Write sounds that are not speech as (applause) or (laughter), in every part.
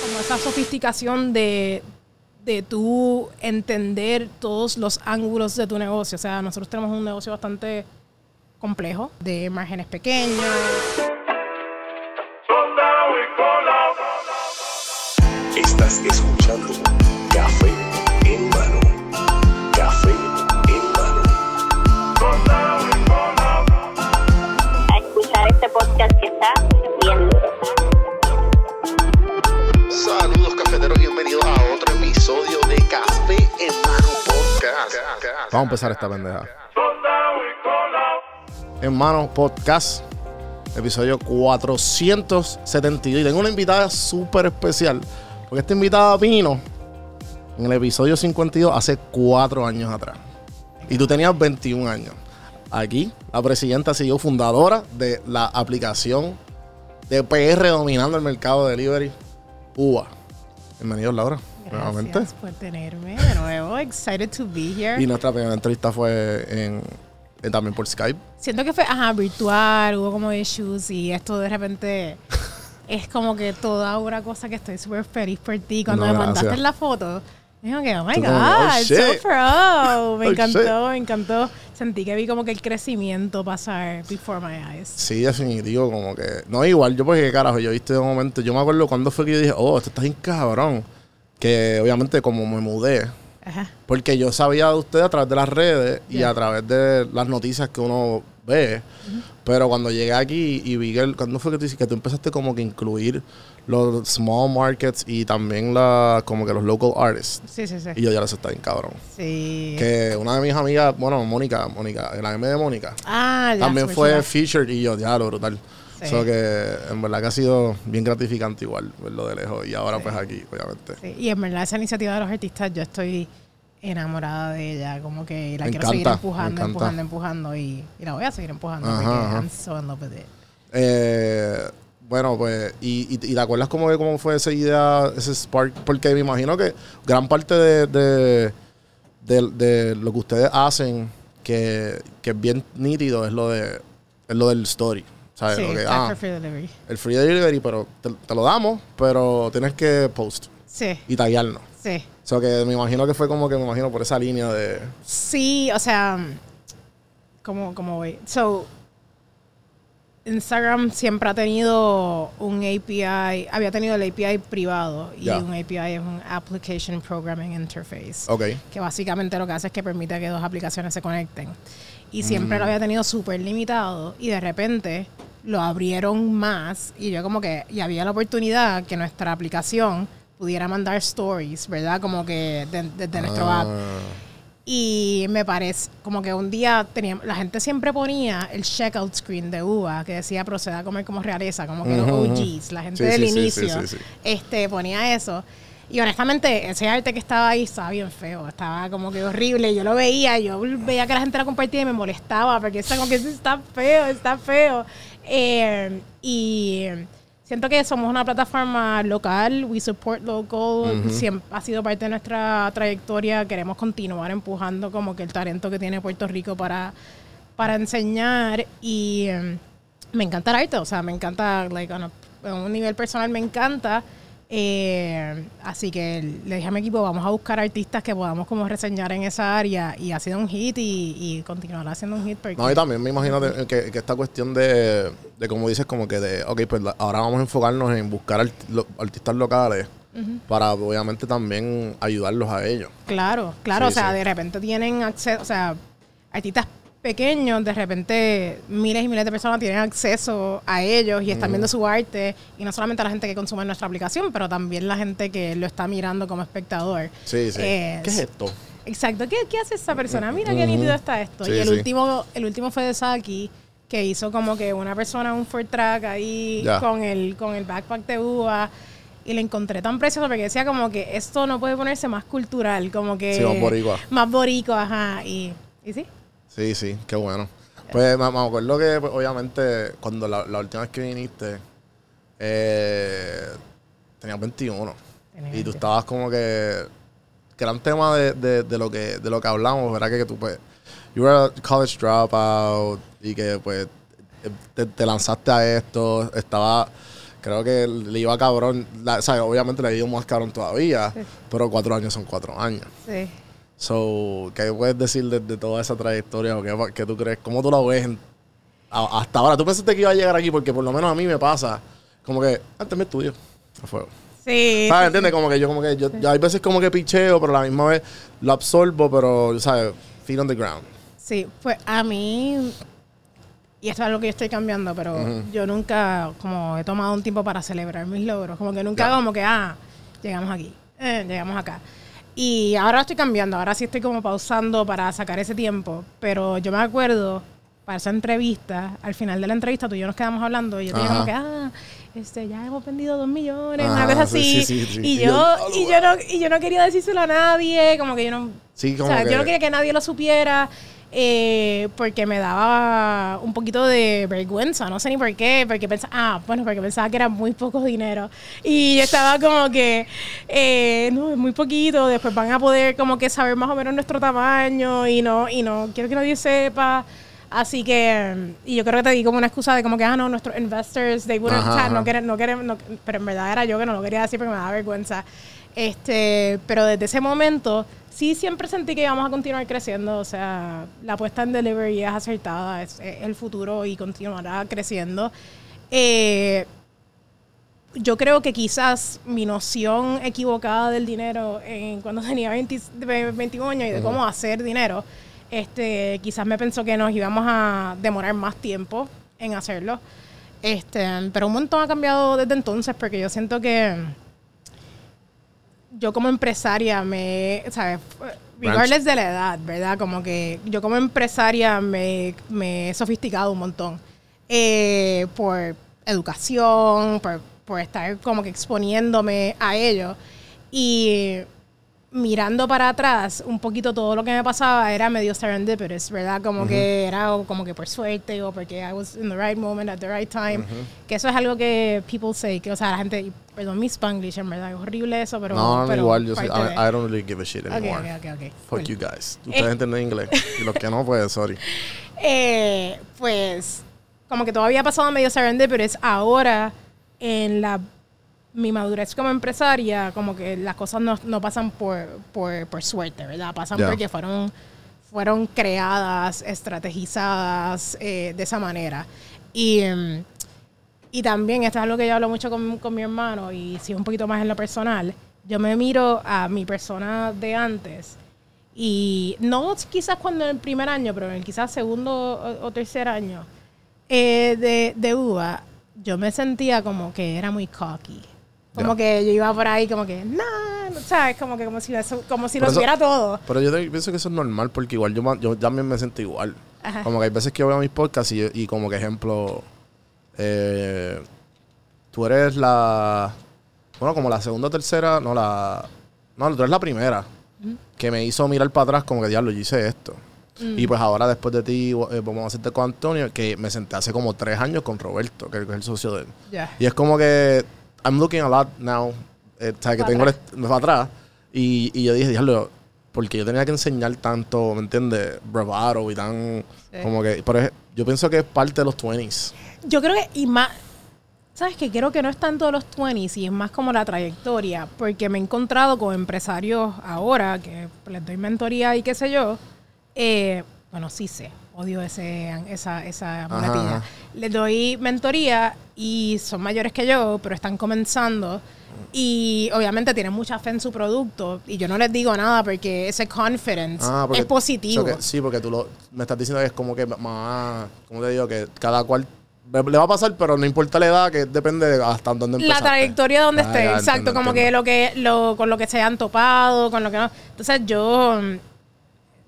Como esa sofisticación de, de tú entender todos los ángulos de tu negocio. O sea, nosotros tenemos un negocio bastante complejo, de márgenes pequeños. Estás escuchando Vamos a empezar esta pendeja. Hermano, podcast, episodio 472. Y tengo una invitada súper especial. Porque esta invitada vino en el episodio 52 hace cuatro años atrás. Y tú tenías 21 años. Aquí, la presidenta siguió fundadora de la aplicación de PR dominando el mercado de delivery, UBA. Bienvenidos, Laura. Nuevamente. Gracias por tenerme de nuevo. Excited to be here. Y nuestra primera entrevista fue en, en- también por Skype. Siento que fue, ajá, virtual, hubo como issues y esto de repente es como que toda una cosa que estoy súper feliz por ti. Cuando No, me mandaste gracias. la foto, digo que, oh my Tú God, oh, so pro. (laughs) Me Oh, encantó, shit. me encantó. Sentí que vi como que el crecimiento pasar before my eyes. Sí, definitivo, como que. No, igual, yo porque carajo, yo viste de un momento. Yo me acuerdo cuando fue que yo dije, oh, esto está bien cabrón. Que obviamente, como me mudé, Ajá. porque yo sabía de usted a través de las redes y a través de las noticias que uno ve. Pero cuando llegué aquí y vi que. ¿Cuándo fue que tú, que tú empezaste como que incluir los small markets y también la, como que los local artists? Sí, sí, sí. Y yo ya les está bien cabrón. Sí. Que una de mis amigas, bueno, Mónica, Mónica, la M de Mónica. Ah, ya. También fue featured y yo, ya lo brutal. Sí. So que en verdad que ha sido bien gratificante igual verlo de lejos. Y ahora Sí. pues aquí, obviamente. Sí, Y en verdad esa iniciativa de los artistas, yo estoy enamorada de ella, como que la Me quiero seguir encanta, empujando, empujando, empujando y, y la voy a seguir empujando Ajá, porque ajá. I'm so in love with it. Eh, bueno, pues, y, y, y te acuerdas cómo, cómo fue esa idea, ese spark? Porque me imagino que gran parte de, de, de- de lo que ustedes hacen, que, que es bien nítido, es lo de es lo del story. ¿Sabes? Sí, Tag ah, Free Delivery. el free delivery, pero te, te lo damos, pero tienes que post Sí, y taguearnos. sí. O sea, que me imagino que fue como que me imagino por esa línea de... Sí, o sea, ¿cómo, cómo voy? So, Instagram siempre ha tenido un API, había tenido el API privado y un API es un Application Programming Interface. Ok. que básicamente lo que hace es que permite que dos aplicaciones se conecten. Y siempre Mm. lo había tenido súper limitado y de repente lo abrieron más y yo como que, y había la oportunidad que nuestra aplicación pudiera mandar stories, ¿verdad? Como que de- desde nuestro app. Ah, Y me parece, como que un día teníamos, la gente siempre ponía el checkout screen de uva que decía proceda a comer como realeza, como que Ujú, los ujú. OGs, la gente Sí, del sí, inicio, sí. este ponía eso. Y honestamente, ese arte que estaba ahí estaba bien feo, estaba como que horrible. Yo lo veía, yo veía que la gente la compartía y me molestaba porque está como que "Eso está feo, está feo. Eh, y siento que somos una plataforma local, we support local, siempre ha sido parte de nuestra trayectoria. Queremos continuar empujando como que el talento que tiene Puerto Rico para, para enseñar y eh, me encanta el arte, o sea, me encanta, like, on a- a un nivel personal me encanta. Eh, así que le dije a mi equipo, vamos a buscar artistas que podamos como reseñar en esa área y ha sido un hit y, y continuará siendo un hit porque No, y también me imagino que, que esta cuestión de, de, como dices, como que de, ok, pues la- ahora vamos a enfocarnos en buscar art- lo- artistas locales para obviamente también ayudarlos a ellos. Claro, claro, Sí, o sea, sí. de repente tienen acceso, o sea, artistas pequeños, de repente miles y miles de personas tienen acceso a ellos y están viendo su arte, y no solamente la gente que consume nuestra aplicación, pero también la gente que lo está mirando como espectador. Sí, sí. Eh, ¿Qué es esto? Exacto, ¿qué, qué hace esa persona? Mira qué nítido está esto. Sí, y el sí. último, el último fue de Saki, que hizo como que una persona un Ford Track ahí con el, con el backpack de uva. Y le encontré tan precioso porque decía como que esto no puede ponerse más cultural, como que... Sí, más boricua. Más boricua, ajá. Y, y sí. Sí, sí, qué bueno. Pues me, me acuerdo que, pues, obviamente, cuando la, la última vez que viniste, eh, tenías 21. Tenía y tú 21. estabas como que. Gran tema de, de, de lo que de lo que hablamos, ¿verdad? Que, que tú, pues. You were a college dropout y que, pues. te, te lanzaste a esto, estaba, creo que le iba cabrón, la- o sea, obviamente le iba más cabrón todavía, Sí. pero cuatro años son cuatro años. Sí. So, ¿qué puedes decir de, de toda esa trayectoria o qué, qué tú crees? ¿Cómo tú la ves en- a- hasta ahora? ¿Tú pensaste que iba a llegar aquí? Porque por lo menos a mí me pasa, como que, antes me estudio, a fuego. Sí. ¿Sabes? ¿Entiendes? Como que yo, como que yo, hay veces como que picheo, pero a la misma vez lo absorbo, pero, ¿sabes? Feet on the ground. Sí, pues a mí, y esto es algo que yo estoy cambiando, pero yo nunca como he tomado un tiempo para celebrar mis logros. Como que nunca Ya. como que, ah, llegamos aquí, eh, llegamos acá. Y ahora estoy cambiando, ahora sí estoy como pausando para sacar ese tiempo. Pero yo me acuerdo, para esa entrevista, al final de la entrevista tú y yo nos quedamos hablando y yo te dije como que, ah, este, ya hemos vendido dos millones, Ajá, una cosa sí, así. sí, sí, sí. Y, yo, y, yo no, y yo no quería decírselo a nadie, como que yo no... Sí, como o sea, que... yo no quería que nadie lo supiera eh, porque me daba un poquito de vergüenza, no sé ni por qué, porque pensaba, ah, bueno, porque pensaba que era muy poco dinero. Y yo estaba como que, eh, no, es muy poquito, después van a poder como que saber más o menos nuestro tamaño y no, y no quiero que nadie sepa. Así que, y yo creo que te di como una excusa de como que, ah, no, nuestros investors, they wouldn't, Ajá, no quieren, no quieren, no- pero en verdad era yo que no lo quería decir porque me daba vergüenza. Este, pero desde ese momento, sí siempre sentí que íbamos a continuar creciendo, o sea, la apuesta en delivery es acertada, es, es el futuro y continuará creciendo. Eh, yo creo que quizás mi noción equivocada del dinero en cuando tenía 20 de 21 años y de cómo hacer dinero, este, quizás me pensó que nos íbamos a demorar más tiempo en hacerlo. Este, pero un montón ha cambiado desde entonces porque yo siento que yo como empresaria me, ¿sabes? Regardless de la edad, ¿verdad? Como que yo como empresaria me, me he sofisticado un montón. Eh, por educación, por, por estar como que exponiéndome a ello. Y mirando para atrás, un poquito todo lo que me pasaba era medio serendipitous, ¿verdad? Como que era o como que por suerte o porque I was in the right moment at the right time. Que eso es algo que people say, que o sea, la gente, perdón mi spanglish, en verdad, es horrible eso, pero... no, no, pero igual, yo de- I, I don't really give a shit anymore. ok, ok, ok. Fuck Cool. you guys. Ustedes entienden inglés. Y los que no, pues, sorry. (laughs) Eh, pues como que todavía ha pasado medio serendipitous. Ahora, en la mi madurez como empresaria, como que las cosas no, no pasan por, por, por suerte, ¿verdad? Pasan porque fueron, fueron creadas, estrategizadas eh, de esa manera. Y, y también, esto es algo que yo hablo mucho con, con mi hermano, y si es un poquito más en lo personal, yo me miro a mi persona de antes y no quizás cuando en el primer año, pero en quizás segundo o, o tercer año eh, de, de UBA, yo me sentía como que era muy cocky. Como que yo iba por ahí como que, nah, no ¿sabes? Como que como si, eso- como si lo tuviera todo. Pero yo te- pienso que eso es normal porque igual yo, yo también me siento igual. Ajá. Como que hay veces que yo veo mis podcasts y, y como que ejemplo, eh, tú eres la, bueno, como la segunda o tercera, no la, no, tú eres la primera que me hizo mirar para atrás como que diablo, yo hice esto. Mm. Y pues ahora después de ti, eh, vamos a hacerte con Antonio, que me senté hace como tres años con Roberto, que es el socio de él. Y es como que I'm looking a lot now. eh, o sea, que tengo para atrás. Y, y yo dije, diablo, porque yo tenía que enseñar tanto, ¿me entiendes? Bravado y tan. Sí. Como que. Por ej- yo pienso que es parte de los 20s. Yo creo que, y más, ¿sabes qué? Creo que no es tanto de los 20s y es más como la trayectoria, porque me he encontrado con empresarios ahora que les doy mentoría y qué sé yo. eh, bueno, sí sé, odio ese, esa, esa muletilla. ajá. Les doy mentoría y son mayores que yo, pero están comenzando. Y obviamente tienen mucha fe en su producto. Y yo no les digo nada porque ese confidence Ah, porque- es positivo. o sea que- sí, porque tú lo, me estás diciendo que es como que más. ¿Cómo te digo? Que cada cual. Le va a pasar, pero no importa la edad, que depende de hasta dónde la empezaste. trayectoria de donde Ah, esté, exacto, entiendo, como entiendo. que lo que lo con lo que se han topado, con lo que no. Entonces yo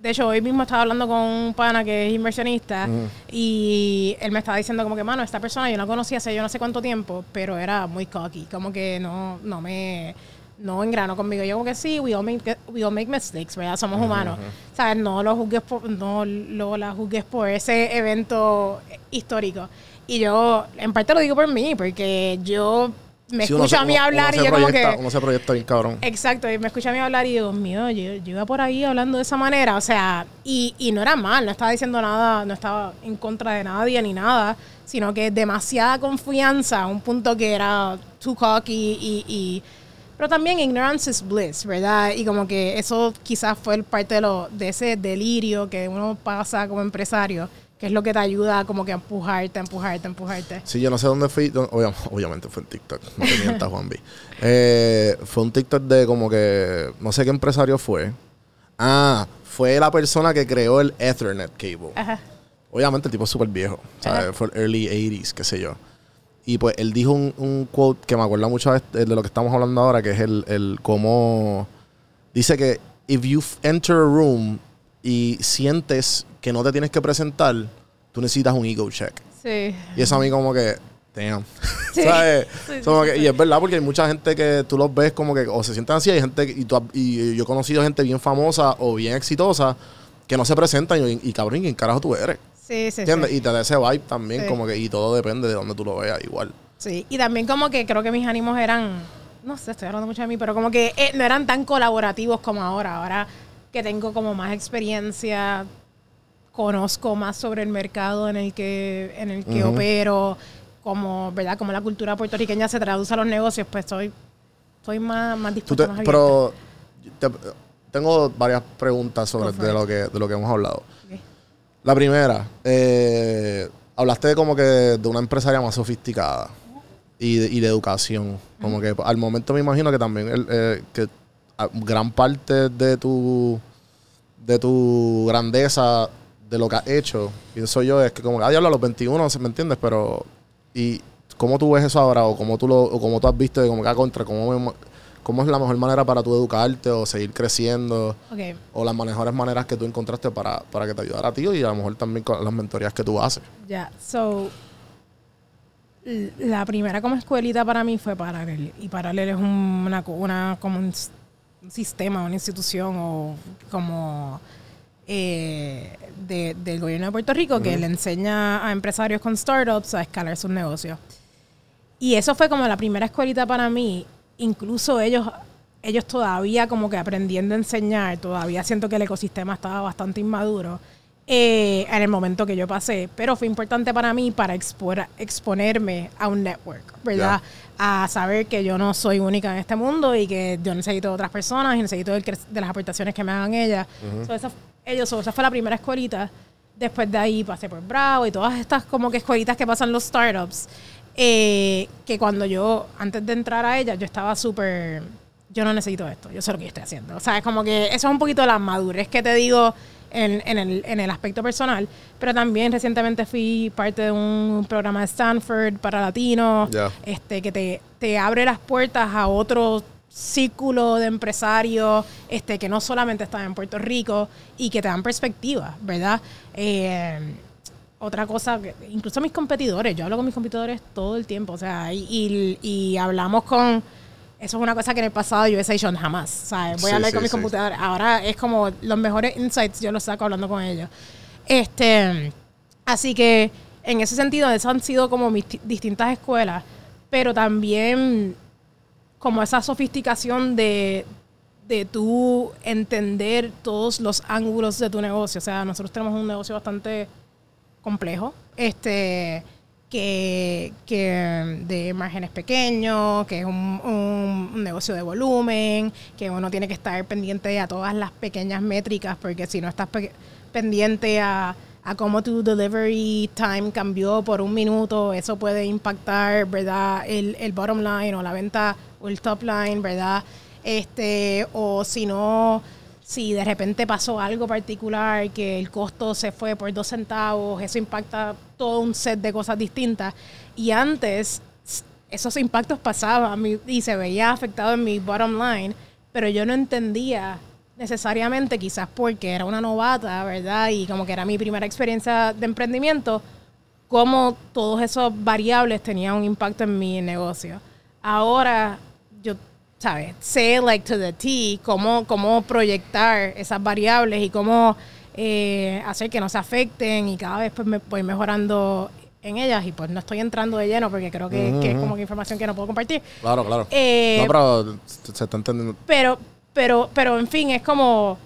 de hecho hoy mismo estaba hablando con un pana que es inversionista y él me estaba diciendo como que, mano, esta persona yo no conocía hace yo no sé cuánto tiempo, pero era muy cocky, como que no no me no engranó conmigo. Yo como que sí, we all make, we all make mistakes, ¿verdad? Somos humanos. ¿Sabes? No lo juzgues por, no lo la juzgues por ese evento histórico. Y yo, en parte lo digo por mí, porque yo me Sí, uno escucha se- a mí uno- hablar uno y se yo como proyecta- que... Uno se proyecta bien cabrón. Exacto, y me escucha a mí hablar y digo, Dios mío, yo, yo iba por ahí hablando de esa manera, o sea, y, y no era mal, no estaba diciendo nada, no estaba en contra de nadie ni nada, sino que demasiada confianza, a un punto que era too cocky y, y- pero también ignorance is bliss, ¿verdad? Y como que eso quizás fue el parte de, lo, de ese delirio que uno pasa como empresario, que es lo que te ayuda como que a empujarte, a empujarte, a empujarte. Sí, yo no sé dónde fui. obviamente fue en TikTok. No te mientas, Juan B. Eh, fue un TikTok de como que. No sé qué empresario fue. Ah, fue la persona que creó el Ethernet cable. Ajá. Obviamente el tipo es súper viejo. Ajá. fue el early 80s, qué sé yo. Y pues él dijo un, un quote que me acuerda mucho de, este- de lo que estamos hablando ahora, que es el, el cómo... Dice que if you enter a room y sientes que no te tienes que presentar, tú necesitas un ego check. Sí. Y eso a mí como que, damn. Sí. (laughs) ¿Sabes? Sí, Como que-. Y es verdad porque hay mucha gente que tú los ves como que o se sienten así, hay gente y, tú y yo he conocido gente bien famosa o bien exitosa que no se presentan y, y cabrón, ¿quién carajo tú eres? Sí, sí, ¿Entiendes? sí. Y te da ese vibe también, como que, y todo depende de donde tú lo veas igual. Sí, y también como que creo que mis ánimos eran, no sé, estoy hablando mucho de mí, pero como que eh, no eran tan colaborativos como ahora. Ahora que tengo como más experiencia, conozco más sobre el mercado en el que, en el que opero, como, ¿verdad? Como la cultura puertorriqueña se traduce a los negocios, pues estoy, estoy más, más dispuesta, te- más pero te- tengo varias preguntas sobre de lo, que, de lo que hemos hablado. La primera, eh, hablaste como que de una empresaria más sofisticada y de, y de educación. Como que al momento me imagino que también el, eh, que gran parte de tu de tu grandeza de lo que has hecho, pienso yo, es que como que, ah, diablo, a los 21, ¿me entiendes? Pero, ¿y cómo tú ves eso ahora? ¿O cómo tú, lo, o cómo tú has visto de como que a contra? ¿Cómo, me- ¿Cómo es la mejor manera para tú educarte o seguir creciendo? O las mejores maneras que tú encontraste para, para que te ayudara a ti y a lo mejor también con las mentorías que tú haces. Ya, so la primera como escuelita para mí fue Paralel y Paralel es un- una, una como un, un sistema, una institución o como eh, de- del gobierno de Puerto Rico que le enseña a empresarios con startups a escalar sus negocios. Y eso fue como la primera escuelita para mí. Incluso ellos, ellos todavía como que aprendiendo a enseñar, todavía siento que el ecosistema estaba bastante inmaduro eh, en el momento que yo pasé. Pero fue importante para mí para expora- exponerme a un network, ¿verdad? A saber que yo no soy única en este mundo y que yo necesito otras personas y necesito de las aportaciones que me hagan ellas. So, esa, ellos, so, esa fue la primera escuelita. Después de ahí pasé por Bravo y todas estas como que escuelitas que pasan los startups. eh, que cuando yo, antes de entrar a ella, yo estaba súper, yo no necesito esto, yo sé lo que yo estoy haciendo. O sea, es como que eso es un poquito la madurez que te digo en, en el, en el aspecto personal. Pero también recientemente fui parte de un programa de Stanford para latinos, Ya. este, que te, te abre las puertas a otro círculo de empresarios este, que no solamente están en Puerto Rico y que te dan perspectiva, ¿verdad? Eh, otra cosa, incluso mis competidores, yo hablo con mis competidores todo el tiempo, o sea, y, y- y hablamos con, eso es una cosa que en el pasado yo hubiese dicho jamás, ¿sabes? Voy Sí, a hablar sí, con mis sí. computadores, ahora es como los mejores insights yo los saco hablando con ellos. Este, así que en ese sentido, esas han sido como mis ti- distintas escuelas, pero también como esa sofisticación de, de tú entender todos los ángulos de tu negocio. O sea, nosotros tenemos un negocio bastante complejo, este que, que de márgenes pequeños, que es un, un- un negocio de volumen, que uno tiene que estar pendiente a todas las pequeñas métricas, porque si no estás pe- pendiente a, a cómo tu delivery time cambió por un minuto, eso puede impactar, ¿verdad? El, el bottom line o la venta o el top line, ¿verdad? Este, o si no, si de repente pasó algo particular, que el costo se fue por dos centavos, eso impacta todo un set de cosas distintas. Y antes, esos impactos pasaban y se veía afectado en mi bottom line, pero yo no entendía necesariamente, quizás porque era una novata, ¿verdad? Y como que era mi primera experiencia de emprendimiento, cómo todos esos variables tenían un impacto en mi negocio. Ahora, yo, ¿sabes? Sé, like, to the T, cómo, cómo proyectar esas variables y cómo eh, hacer que no se afecten y cada vez pues me voy mejorando en ellas y pues no estoy entrando de lleno porque creo que, que es como que información que no puedo compartir. Claro, claro. Eh, no, pero se está entendiendo. Pero, pero, pero, en fin, es como.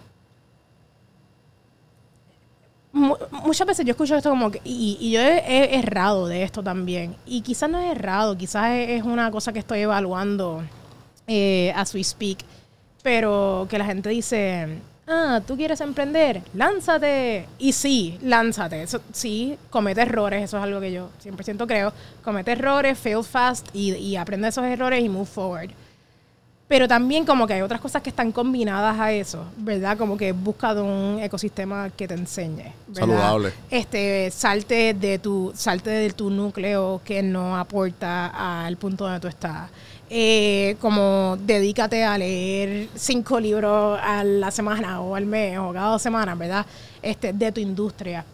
mu- muchas veces yo escucho esto como que. Y, y yo he, he errado de esto también. Y quizás no es errado, quizás es una cosa que estoy evaluando eh, as we speak. Pero que la gente dice. Ah, tú quieres emprender, lánzate. Y sí, lánzate. Eso, sí, comete errores, eso es algo que yo 100% creo. Comete errores, fail fast y, y aprende esos errores y move forward. Pero también como que hay otras cosas que están combinadas a eso, ¿verdad? Como que busca de un ecosistema que te enseñe, ¿verdad? Saludable. Este, salte de tu, salte de tu núcleo que no aporta al punto donde tú estás. Eh, como dedícate a leer cinco libros a la semana o al mes o cada dos semanas, ¿verdad? Este, de tu industria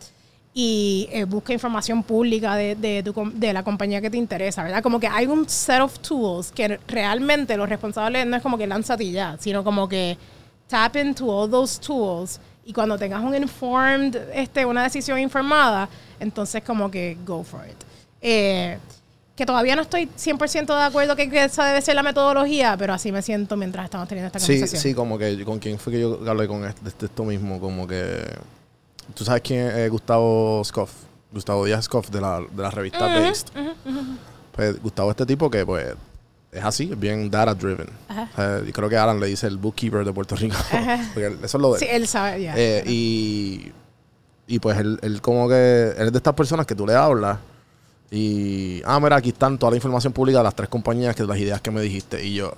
y eh, busca información pública de, de, tu de la compañía que te interesa, ¿verdad? Como que hay un set of tools que realmente los responsables no es como que lánzate ya, sino como que tap into all those tools y cuando tengas un informed, este, una decisión informada, entonces como que go for it. Eh, que todavía no estoy 100% de acuerdo que, que esa debe ser la metodología, pero así me siento mientras estamos teniendo esta Sí, conversación. sí, como que con quién fue que yo hablé con este, de esto mismo, como que tú sabes quién es Gustavo Scoff, Gustavo Díaz Scoff de la, de la revista Based. Pues Gustavo este tipo que pues es así, es bien data driven. Y creo que Alan le dice el bookkeeper de Puerto Rico. (laughs) Porque eso es lo de Sí, él sabe, ya. Eh, y, y pues él, él como que él es de estas personas que tú le hablas y, ah, mira, aquí están toda la información pública de las tres compañías, que las ideas que me dijiste. Y yo,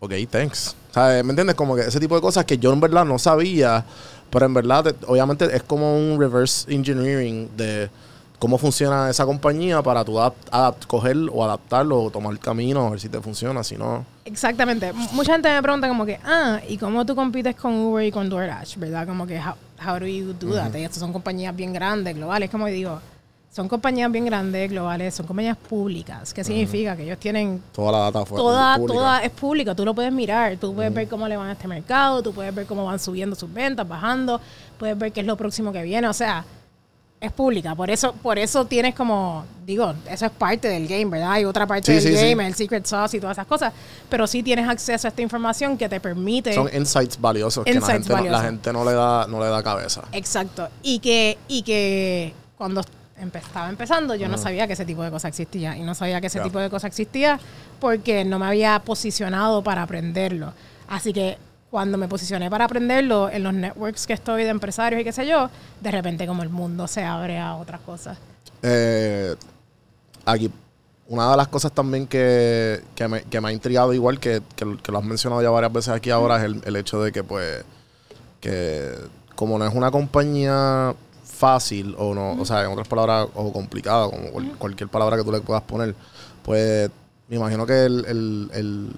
ok, thanks. ¿me entiendes? Como que ese tipo de cosas que yo en verdad no sabía, pero en verdad, te- obviamente es como un reverse engineering de cómo funciona esa compañía para tú adapt, adapt- coger o adaptarlo o tomar el camino, a ver si te funciona, si no. Exactamente. Mucha gente me pregunta como que, ah, ¿y cómo tú compites con Uber y con DoorDash? ¿Verdad? Como que, how, how do you do that? Y Estas son compañías bien grandes, globales. Como digo, son compañías bien grandes, globales, son compañías públicas. ¿Qué significa? Que ellos tienen Toda la data fue toda, pública. toda es pública, tú lo puedes mirar, tú puedes ver cómo le van a este mercado, tú puedes ver cómo van subiendo sus ventas, bajando, puedes ver qué es lo próximo que viene, o sea, es pública, por eso, por eso tienes como, digo, eso es parte del game, ¿verdad? Hay otra parte Sí, del sí, sí. game, el secret sauce y todas esas cosas, pero sí tienes acceso a esta información que te permite Son insights valiosos que la Insights gente, no, la valiosos. gente no le da no le da cabeza. Exacto. Y que, y que cuando estaba empezando, yo no sabía que ese tipo de cosas existía. Y no sabía que ese tipo de cosas existía porque no me había posicionado para aprenderlo. Así que cuando me posicioné para aprenderlo en los networks que estoy de empresarios y qué sé yo, de repente como el mundo se abre a otras cosas. Eh, aquí, una de las cosas también que, que, me, que me ha intrigado, igual que, que, que lo has mencionado ya varias veces aquí ahora, es el, el hecho de que, pues, que como no es una compañía fácil, o no, o sea, en otras palabras, o complicada, como cual- cualquier palabra que tú le puedas poner, pues, me imagino que el, el, el,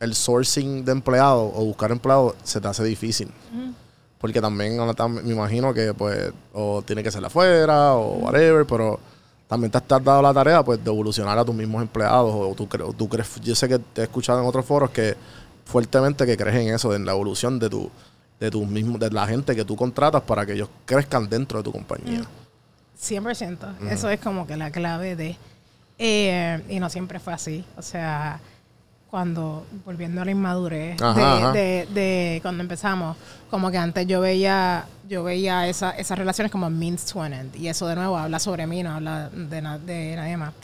el sourcing de empleados o buscar empleados se te hace difícil. Porque también me imagino que pues o tiene que ser afuera o whatever, pero también te has dado la tarea pues de evolucionar a tus mismos empleados o tú, cre- o tú crees, yo sé que te he escuchado en otros foros que fuertemente que crees en eso, en la evolución de tu de tus mismos de la gente que tú contratas para que ellos crezcan dentro de tu compañía. 100%. Eso es como que la clave de... eh, y no siempre fue así. O sea, cuando, volviendo a la inmadurez Ajá, de, ajá. de- de cuando empezamos, como que antes yo veía yo veía esa, esas relaciones como means to an end. Y eso de nuevo habla sobre mí, no habla de, na- de nadie más.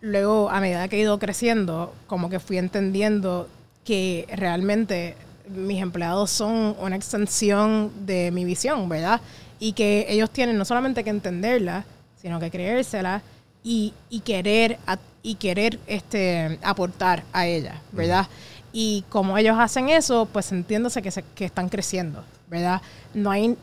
Luego, a medida que he ido creciendo, como que fui entendiendo que realmente mis empleados son una extensión de mi visión, ¿verdad? Y que ellos tienen no solamente que entenderla, sino que creérsela y, y querer a- y querer este aportar a ella, ¿verdad? Y como ellos hacen eso, pues entiéndose que, se- que están creciendo, ¿verdad? No hay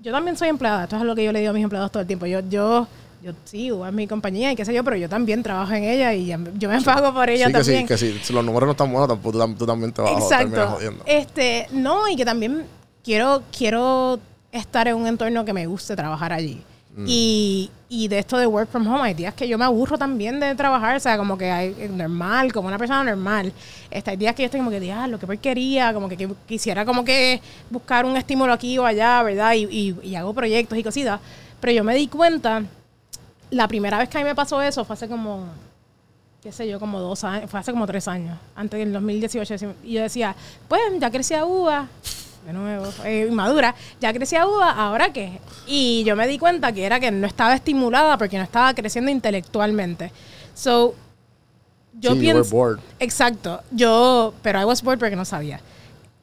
yo también soy empleada, esto es lo que yo le digo a mis empleados todo el tiempo. Yo, yo, yo sigo en mi compañía y qué sé yo, pero yo también trabajo en ella y yo me pago por ella Sí, que también. sí, que sí. Si los números no están buenos, tampoco tú, tam- tú también te vas a Exacto. jodiendo. Este, no, y que también quiero, quiero estar en un entorno que me guste trabajar allí. Mm. Y, y de esto de work from home, hay días que yo me aburro también de trabajar, o sea, como que hay es normal, como una persona normal. Este, hay días que yo estoy como que, lo que porquería, como que, que quisiera como que buscar un estímulo aquí o allá, ¿verdad? Y, y- y hago proyectos y cositas. Pero yo me di cuenta la primera vez que a mí me pasó eso fue hace como, qué sé yo, como dos años, fue hace como tres años, antes del 2018. Y yo decía, pues ya crecía uva, de nuevo, eh, inmadura, ya crecía uva, ¿ahora qué? Y yo me di cuenta que era que no estaba estimulada porque no estaba creciendo intelectualmente. So, yo Sí, you pienso... were bored. Exacto. Yo, pero I was bored porque no sabía.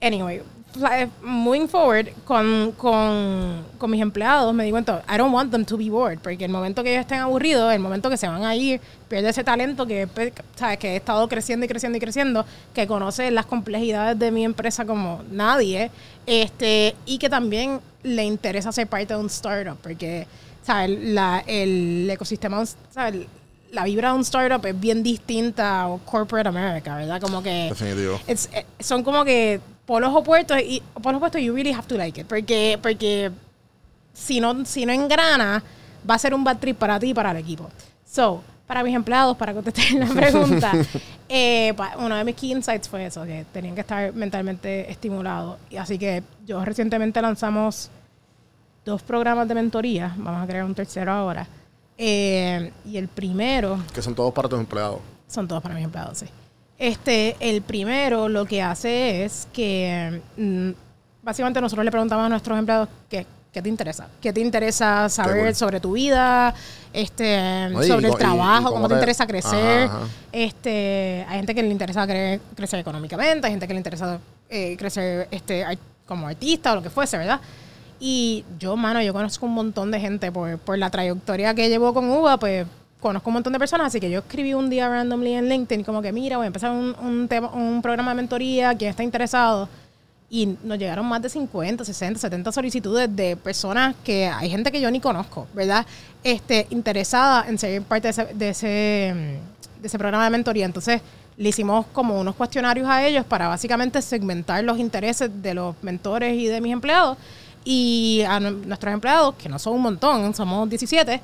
Anyway, moving forward con, con, con mis empleados, me di cuenta, I don't want them to be bored, porque el momento que ellos estén aburridos, el momento que se van a ir, pierde ese talento que, pe- sabes, que he estado creciendo y creciendo y creciendo, que conoce las complejidades de mi empresa como nadie, este, y que también le interesa ser parte de un startup, porque, sabes, la, el ecosistema, sabes, la vibra de un startup es bien distinta a corporate America, ¿verdad? Como que Definitivo. it's- eh, son como que polos opuestos y polos opuestos you really have to like it porque porque si no si no engrana va a ser un bad trip para ti y para el equipo. So, para mis empleados, para contestar la (laughs) pregunta, eh, uno de mis key insights fue eso, que tenían que estar mentalmente estimulados. Y así que yo recientemente lanzamos dos programas de mentoría, vamos a crear un tercero ahora. Eh, y el primero, Que son todos para tus empleados. son todos para mis empleados, sí. Este, el primero lo que hace es que mm, básicamente nosotros le preguntamos a nuestros empleados qué, qué te interesa. ¿Qué te interesa saber sobre tu vida? Este, sobre y- el trabajo, y cómo, cómo te te- interesa crecer. Ajá, ajá. Este, hay gente que le interesa cre- crecer económicamente, hay gente que le interesa eh, crecer este, como artista o lo que fuese, ¿verdad? Y yo, mano, yo conozco un montón de gente por, por la trayectoria que llevo con UVA, pues conozco un montón de personas, así que yo escribí un día randomly en LinkedIn como que mira, voy a empezar un, un, tema, un programa de mentoría, quien está interesado. Y nos llegaron más de 50, 60, 70 solicitudes de personas que hay gente que yo ni conozco, ¿verdad? Este, interesada en ser parte de ese, de ese, de ese programa de mentoría. Entonces, le hicimos como unos cuestionarios a ellos para básicamente segmentar los intereses de los mentores y de mis empleados. Y a nu- nuestros empleados, que no son un montón, somos 17,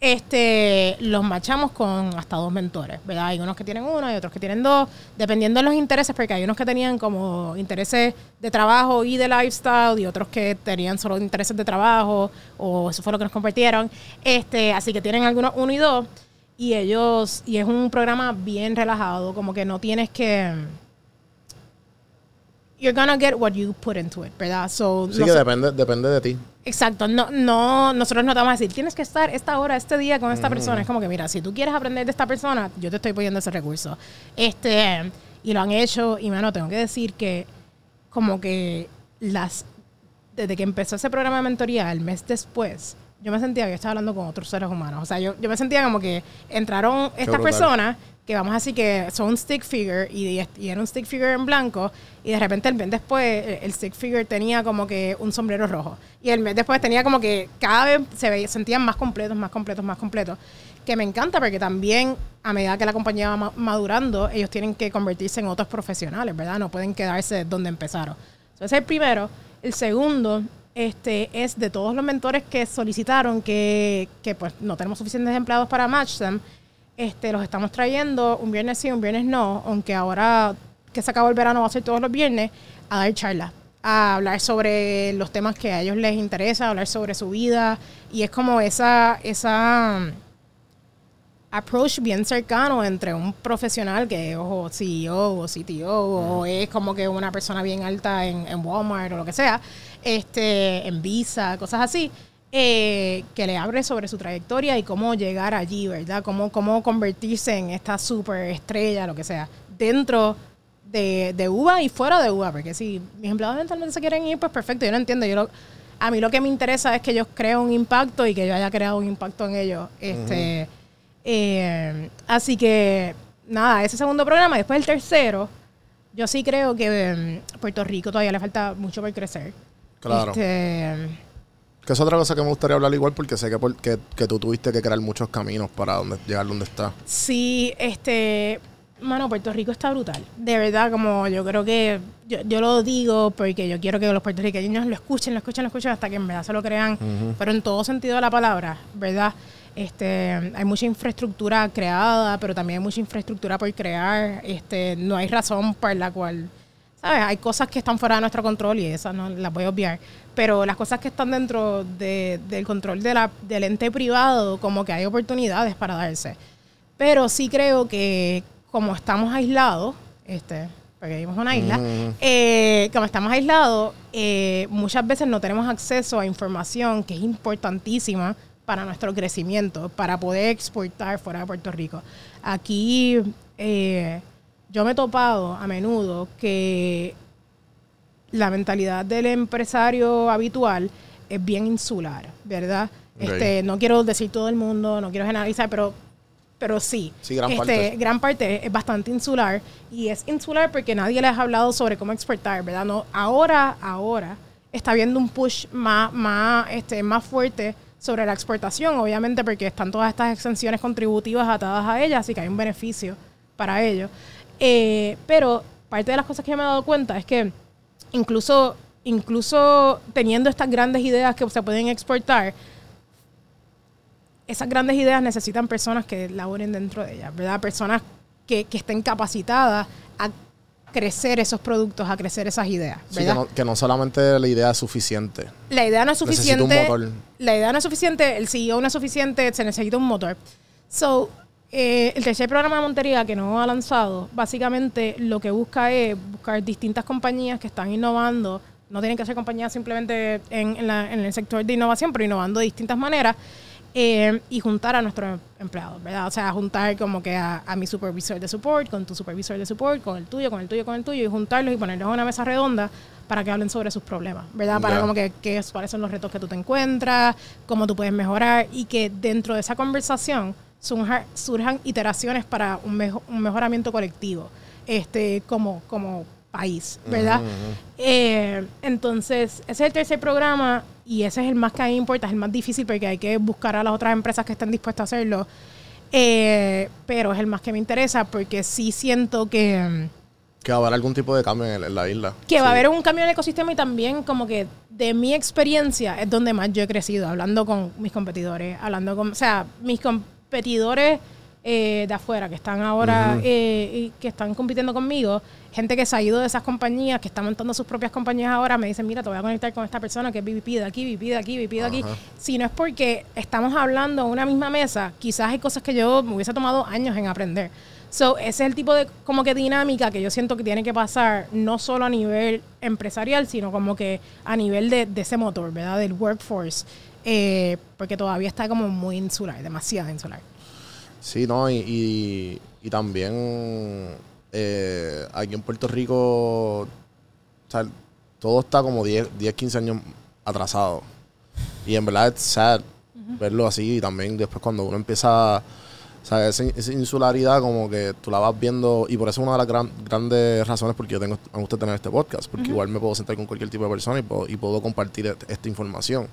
este, los machamos con hasta dos mentores, ¿verdad? Hay unos que tienen uno y otros que tienen dos, dependiendo de los intereses, porque hay unos que tenían como intereses de trabajo y de lifestyle y otros que tenían solo intereses de trabajo, o eso fue lo que nos compartieron. Este, así que tienen algunos uno y dos, y ellos, y es un programa bien relajado, como que no tienes que you're gonna get what you put into it, ¿verdad? So, Sí no que depende, depende de ti. Exacto, no, no, nosotros no te vamos a decir, tienes que estar esta hora, este día con esta persona. Es como que, mira, si tú quieres aprender de esta persona, yo te estoy poniendo ese recurso. Este, y lo han hecho, y mano, tengo que decir que como que las, desde que empezó ese programa de mentoría, el mes después, yo me sentía que estaba hablando con otros seres humanos. O sea, yo, yo me sentía como que entraron estas personas que vamos a decir que son stick figure y, era un stick figure en blanco y de repente el mes después el, el stick figure tenía como que un sombrero rojo y el mes después tenía como que cada vez se veía, sentían más completos, más completos, más completos que me encanta porque también a medida que la compañía va ma- madurando ellos tienen que convertirse en otros profesionales, ¿verdad? No pueden quedarse donde empezaron. Ese es el primero. El segundo este, es de todos los mentores que solicitaron que, que pues no tenemos suficientes empleados para match them. Este, los estamos trayendo un viernes sí, un viernes no, aunque ahora que se acabó el verano va a ser todos los viernes, a dar charlas, a hablar sobre los temas que a ellos les interesa, hablar sobre su vida. Y es como esa, esa um, approach bien cercano entre un profesional que es o CEO o CTO o es como que una persona bien alta en, en Walmart o lo que sea, este, en Visa, cosas así, eh, que le abre sobre su trayectoria y cómo llegar allí, ¿verdad? Cómo, cómo convertirse en esta super estrella, lo que sea, dentro de, de UBA y fuera de UBA, porque si mis empleados eventualmente se quieren ir, pues perfecto, yo no entiendo, yo lo- a mí lo que me interesa es que ellos creen un impacto y que yo haya creado un impacto en ellos. Este, eh, así que, nada, ese segundo programa. Después el tercero, yo sí creo que mm, Puerto Rico todavía le falta mucho por crecer. Claro. Este, Que es otra cosa que me gustaría hablar igual porque sé que, por- que, que tú tuviste que crear muchos caminos para donde, llegar donde está. sí, este, mano, Puerto Rico está brutal. De verdad, como yo creo que, yo, yo lo digo porque yo quiero que los puertorriqueños lo escuchen, lo escuchen, lo escuchen hasta que en verdad se lo crean, pero en todo sentido de la palabra, ¿verdad? Este, hay mucha infraestructura creada, pero también hay mucha infraestructura por crear. Este, no hay razón por la cual, ¿sabes? Hay cosas que están fuera de nuestro control y esas no las voy a obviar. Pero las cosas que están dentro de- del control de la, del ente privado, como que hay oportunidades para darse. Pero sí creo que como estamos aislados, este, porque vivimos en una isla, eh, como estamos aislados, eh, muchas veces no tenemos acceso a información que es importantísima para nuestro crecimiento, para poder exportar fuera de Puerto Rico. Aquí eh, yo me he topado a menudo que la mentalidad del empresario habitual es bien insular, ¿verdad? Ok. Este, no quiero decir todo el mundo, no quiero generalizar, pero, pero sí. Sí, gran Este, parte. gran parte es bastante insular y es insular porque nadie les ha hablado sobre cómo exportar, ¿verdad? No, ahora, ahora está habiendo un push más, más, este, más fuerte sobre la exportación, obviamente porque están todas estas exenciones contributivas atadas a ellas, así que hay un beneficio para ellos. Eh, pero parte de las cosas que yo me he dado cuenta es que incluso, incluso teniendo estas grandes ideas que se pueden exportar, esas grandes ideas necesitan personas que laboren dentro de ellas, ¿verdad? Personas que, que estén capacitadas a crecer esos productos, a crecer esas ideas, Sí, que ¿verdad? no, que no solamente la idea es suficiente. La idea no es Necesita un suficiente. motor. La idea no es suficiente, el CEO no es suficiente, se necesita un motor. So, eh, el tercer programa de Montería que no ha lanzado, básicamente lo que busca es buscar distintas compañías que están innovando. No tienen que ser compañías simplemente en, en la- en el sector de innovación, pero innovando de distintas maneras. eh, y juntar a nuestros empleados, ¿verdad? O sea, juntar como que a, a mi supervisor de support, con tu supervisor de support, con el tuyo, con el tuyo, con el tuyo, y juntarlos y ponerlos en una mesa redonda para que hablen sobre sus problemas, ¿verdad? Para como que, qué es- cuáles son los retos que tú te encuentras, cómo tú puedes mejorar y que dentro de esa conversación surja- surjan iteraciones para un, mejo- un mejoramiento colectivo, este, como, como país, ¿verdad? Eh, entonces, ese es el tercer programa y ese es el más que a mí me importa, es el más difícil porque hay que buscar a las otras empresas que estén dispuestas a hacerlo. Eh, pero es el más que me interesa porque sí siento que, Que va a haber algún tipo de cambio en, el- en la isla. que va a Sí. haber un cambio en el ecosistema y también como que de mi experiencia es donde más yo he crecido, hablando con mis competidores, hablando con, o sea, mis competidores eh, de afuera que están ahora, eh, y que están compitiendo conmigo, gente que se ha ido de esas compañías, que están montando sus propias compañías ahora, me dicen, mira, te voy a conectar con esta persona que es VP de aquí, VP de aquí, VP de aquí. Si no es porque estamos hablando en una misma mesa, quizás hay cosas que yo me hubiese tomado años en aprender. So, ese es el tipo de como que dinámica que yo siento que tiene que pasar, no solo a nivel empresarial, sino como que a nivel de, de ese motor, ¿verdad? Del workforce. Eh, porque todavía está como muy insular, demasiado insular. Sí, no, y, y, y también eh, aquí en Puerto Rico, o sea, todo está como 10, 10, 15 años atrasado. Y en verdad es sad verlo así y también después cuando uno empieza, o sea, esa, esa insularidad como que tú la vas viendo y por eso es una de las gran- grandes razones por qué yo tengo, me gusta tener este podcast, porque igual me puedo sentar con cualquier tipo de persona y puedo, y puedo compartir et- esta información.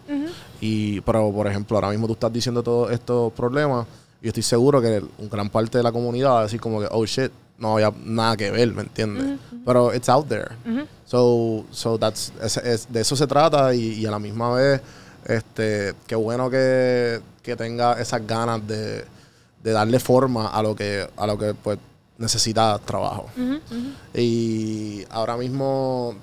Y, pero, por ejemplo, ahora mismo tú estás diciendo todos estos problemas y estoy seguro que un gran parte de la comunidad va a decir como que, oh shit, no había nada que ver, ¿me entiendes? Pero it's out there. So, so that's, es- es- de eso se trata y, y a la misma vez, este, qué bueno que, que tenga esas ganas de, de darle forma a lo que, a lo que pues necesita trabajo. Y ahora mismo,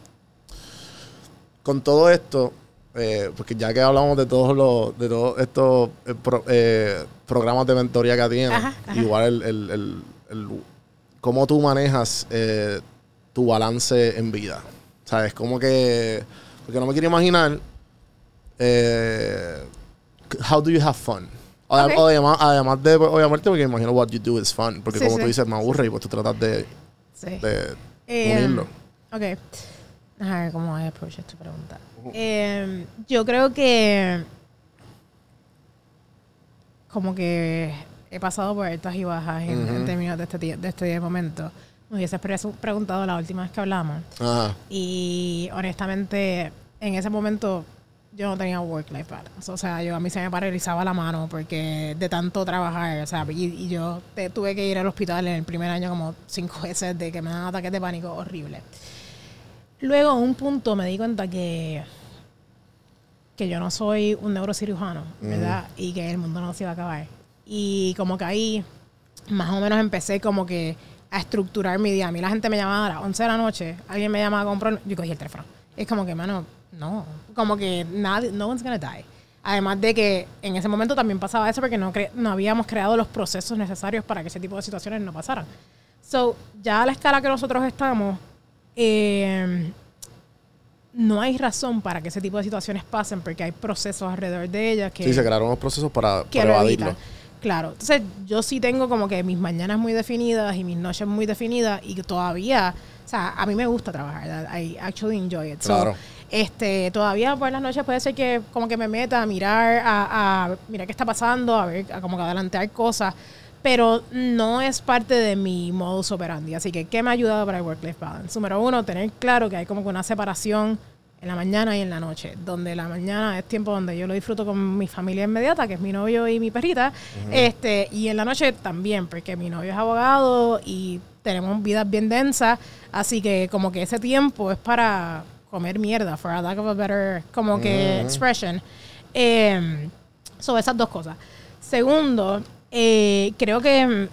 con todo esto, eh, porque ya que hablamos de todos los, de todos estos eh, pro- eh, programas de mentoría que tienes, Ajá, ajá. igual el, el, el- el- cómo tú manejas tu balance en vida. ¿Sabes? Como que, porque no me quiero imaginar, how do you have fun? O- Ok. o además, además de, pues, obviamente, porque imagino what you do is fun. Porque Sí, como sí. tú dices, me aburre y pues tú tratas de, Sí. de Eh, unirlo. Ok. Ver cómo voy a approach esta pregunta. Eh, yo creo que como que he pasado por altas y bajas en, en términos de este, de este momento. Me hubieses pre- preguntado la última vez que hablamos. Ajá. Y honestamente, en ese momento yo no tenía work-life balance. O sea, yo a mí se me paralizaba la mano porque de tanto trabajar, o sea, y, y yo te- tuve que ir al hospital en el primer año como cinco (laughs) veces de que me dan ataques de pánico horrible. Luego, a un punto me di cuenta que que yo no soy un neurocirujano, ¿verdad? Y que el mundo no se iba a acabar. Y como que ahí más o menos empecé como que a estructurar mi día. A mí la gente me llamaba a las 11 de la noche, alguien me llamaba a comprar, yo cogí el teléfono. Es como que, mano, no, como que nadie, no one's gonna die. Además de que en ese momento también pasaba eso porque no, cre- no habíamos creado los procesos necesarios para que ese tipo de situaciones no pasaran. So, ya a la escala que nosotros estamos, eh, no hay razón para que ese tipo de situaciones pasen porque hay procesos alrededor de ellas que, Sí, se crearon unos procesos para, para lo evadirlo. Claro, entonces yo sí tengo como que mis mañanas muy definidas y mis noches muy definidas y todavía, o sea, a mí me gusta trabajar, I actually enjoy it. So, Claro. este, todavía por las noches puede ser que como que me meta a mirar, a, a mirar qué está pasando, a ver, a como que adelantear cosas, pero no es parte de mi modus operandi. Así que, ¿qué me ha ayudado para el work-life balance? Número uno, tener claro que hay como que una separación en la mañana y en la noche, donde la mañana es tiempo donde yo lo disfruto con mi familia inmediata, que es mi novio y mi perrita, este, y en la noche también, porque mi novio es abogado y tenemos vidas bien densas, así que como que ese tiempo es para comer mierda, for a lack of a better, como que expression. Eh, sobre esas dos cosas. Segundo, eh, creo que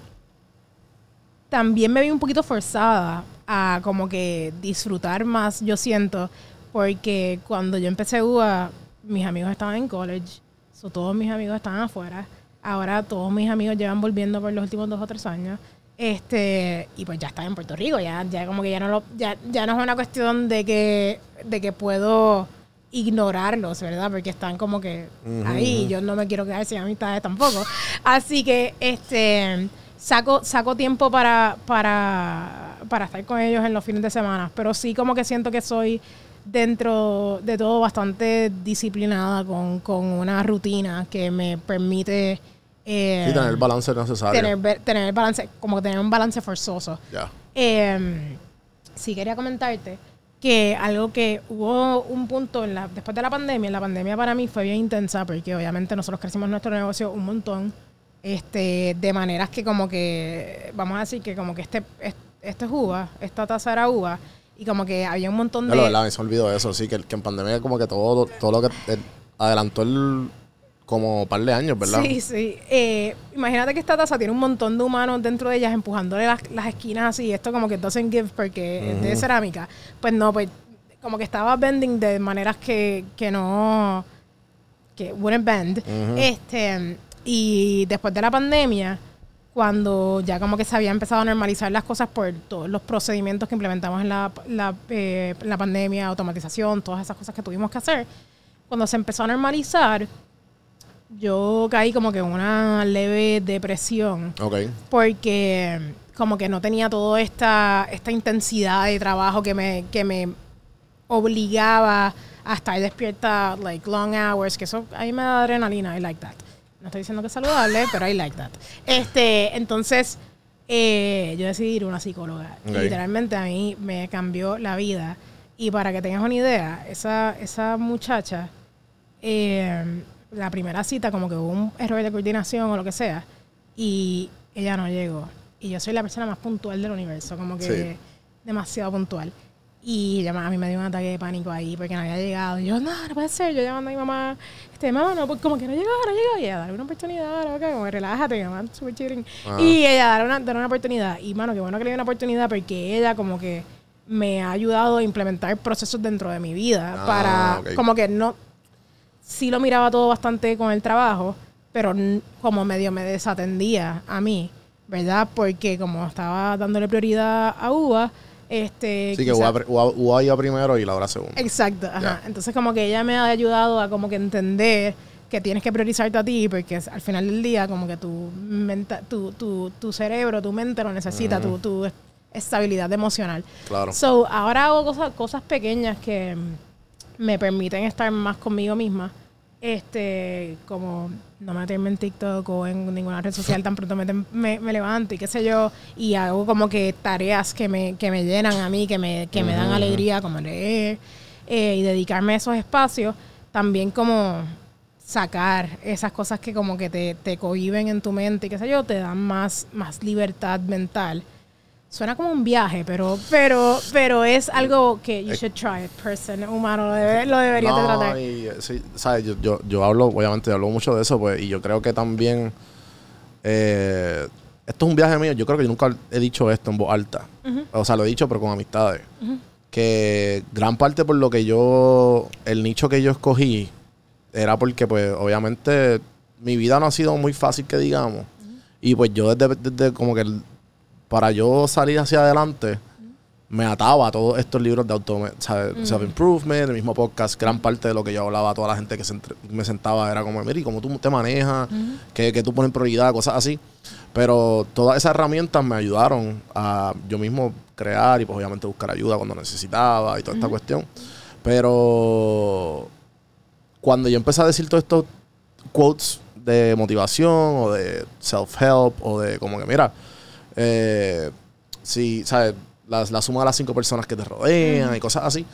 también me vi un poquito forzada a como que disfrutar más, yo siento, porque cuando yo empecé UA, mis amigos estaban en college, so todos mis amigos estaban afuera, ahora todos mis amigos llevan volviendo por los últimos dos o tres años, este, y pues ya están en Puerto Rico, ya, ya como que ya no lo, ya, ya no es una cuestión de que, de que puedo ignorarlos, ¿verdad? Porque están como que ahí, yo no me quiero quedar sin amistades tampoco. Así que este saco, saco tiempo para, para, para estar con ellos en los fines de semana. Pero sí como que siento que soy dentro de todo bastante disciplinada con, con una rutina que me permite eh, Sí, tener el balance necesario. tener, tener el balance, como tener un balance forzoso. Ya. Eh, sí quería comentarte que algo que hubo un punto en la, después de la pandemia, la pandemia para mí fue bien intensa porque obviamente nosotros crecimos nuestro negocio un montón, este, de maneras que como que, vamos a decir que como que este, es- esto es uva, esta taza era uva, y como que había un montón de... lo verdad, me se me olvidó eso. Sí, que, que en pandemia como que todo, todo lo que eh, adelantó el como un par de años, ¿verdad? Sí, sí. Eh, imagínate que esta taza tiene un montón de humanos dentro de ellas empujándole las, las esquinas así. Esto como que doesn't give porque es de cerámica. Pues no, pues como que estaba bending de maneras que, que no... que wouldn't bend. Este, y después de la pandemia, cuando ya como que se había empezado a normalizar las cosas por todos los procedimientos que implementamos en la, la, eh, la pandemia, automatización, todas esas cosas que tuvimos que hacer, cuando se empezó a normalizar, yo caí como que en una leve depresión Ok. porque como que no tenía toda esta, esta intensidad de trabajo que me, que me obligaba a estar despierta like long hours, que eso a mí me da adrenalina, I like that. No estoy diciendo que es saludable, pero I like that. Este, entonces, eh, yo decidí ir a una psicóloga. Literalmente a mí me cambió la vida. Y para que tengas una idea, esa, esa muchacha, eh, la primera cita, como que hubo un error de coordinación o lo que sea, y ella no llegó. Y yo soy la persona más puntual del universo, como que Sí. demasiado puntual. Y a mí me dio un ataque de pánico ahí porque no había llegado. Y yo, no, no puede ser. Yo llamando a mi mamá, este, mamá, no, pues como que no llegó, no llegó. Y ella, dale una oportunidad, loca, como que relájate, mi mamá, super cheating. Ajá. Y ella, dale una, dale una oportunidad. Y, mano, qué bueno que le dio una oportunidad porque ella como que me ha ayudado a implementar procesos dentro de mi vida Ah, para, como que no, sí lo miraba todo bastante con el trabajo, pero como medio me desatendía a mí, ¿verdad? Porque como estaba dándole prioridad a UBA, este... Sí, que quizá- UA, UA- iba primero y la hora segunda. Exacto, ajá. Ya. Entonces como que ella me ha ayudado a como que entender que tienes que priorizarte a ti porque al final del día como que tu, menta- tu, tu, tu cerebro, tu mente lo necesita, tu, tu estabilidad emocional. Claro. So, ahora hago cosas, cosas pequeñas que mm, me permiten estar más conmigo misma. Este, como no meterme en TikTok o en ninguna red social tan pronto me, me, me levanto y qué sé yo, y hago como que tareas que me, que me llenan a mí, que me, que me dan alegría, como leer eh, y dedicarme a esos espacios. También como sacar esas cosas que como que te, te cohiben en tu mente y qué sé yo, te dan más, más libertad mental. Suena como un viaje, pero, pero, pero es algo que you should try it, person, humano, lo, debe- lo deberías de tratar. y, eh, sí, ¿sabes? Yo, yo, yo hablo, obviamente, hablo mucho de eso, pues, y yo creo que también, eh, esto es un viaje mío. Yo creo que yo nunca he dicho esto en voz alta. O sea, lo he dicho, pero con amistades. Que gran parte por lo que yo, el nicho que yo escogí, era porque, pues, obviamente, mi vida no ha sido muy fácil, que digamos. Y pues yo desde, desde como que, para yo salir hacia adelante, me ataba a todos estos libros de auto, self-improvement, el mismo podcast, gran parte de lo que yo hablaba a toda la gente que se me sentaba era como, mira, ¿y cómo tú te manejas? que, que tú pones prioridad, cosas así. Pero todas esas herramientas me ayudaron a yo mismo crear y pues obviamente buscar ayuda cuando necesitaba y toda esta cuestión. Pero cuando yo empecé a decir todos estos quotes de motivación o de self-help o de como que, mira, eh, si, ¿sabes? La, la suma de las cinco personas que te rodean y cosas así,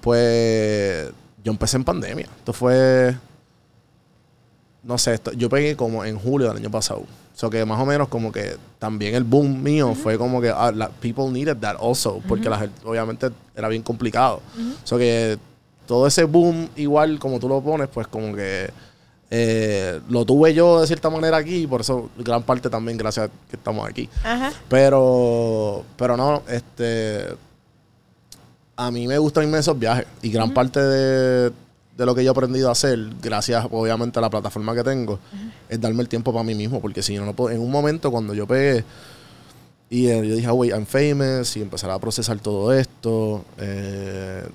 pues yo empecé en pandemia. Esto fue, no sé, esto- yo pegué como en julio del año pasado. O sea que más o menos como que también el boom mío fue como que ah, la- people needed that also, porque la gente obviamente era bien complicado. O sea que todo ese boom igual como tú lo pones, pues como que eh, lo tuve yo de cierta manera aquí y por eso gran parte también gracias a que estamos aquí. Ajá. Pero, pero no, este. A mí me gustan inmensos viajes. Y gran parte de, de lo que yo he aprendido a hacer, gracias obviamente a la plataforma que tengo, es darme el tiempo para mí mismo. Porque si no, no puedo. En un momento cuando yo pegué y eh, yo dije, wait, I'm famous, y empezar a procesar todo esto, eh,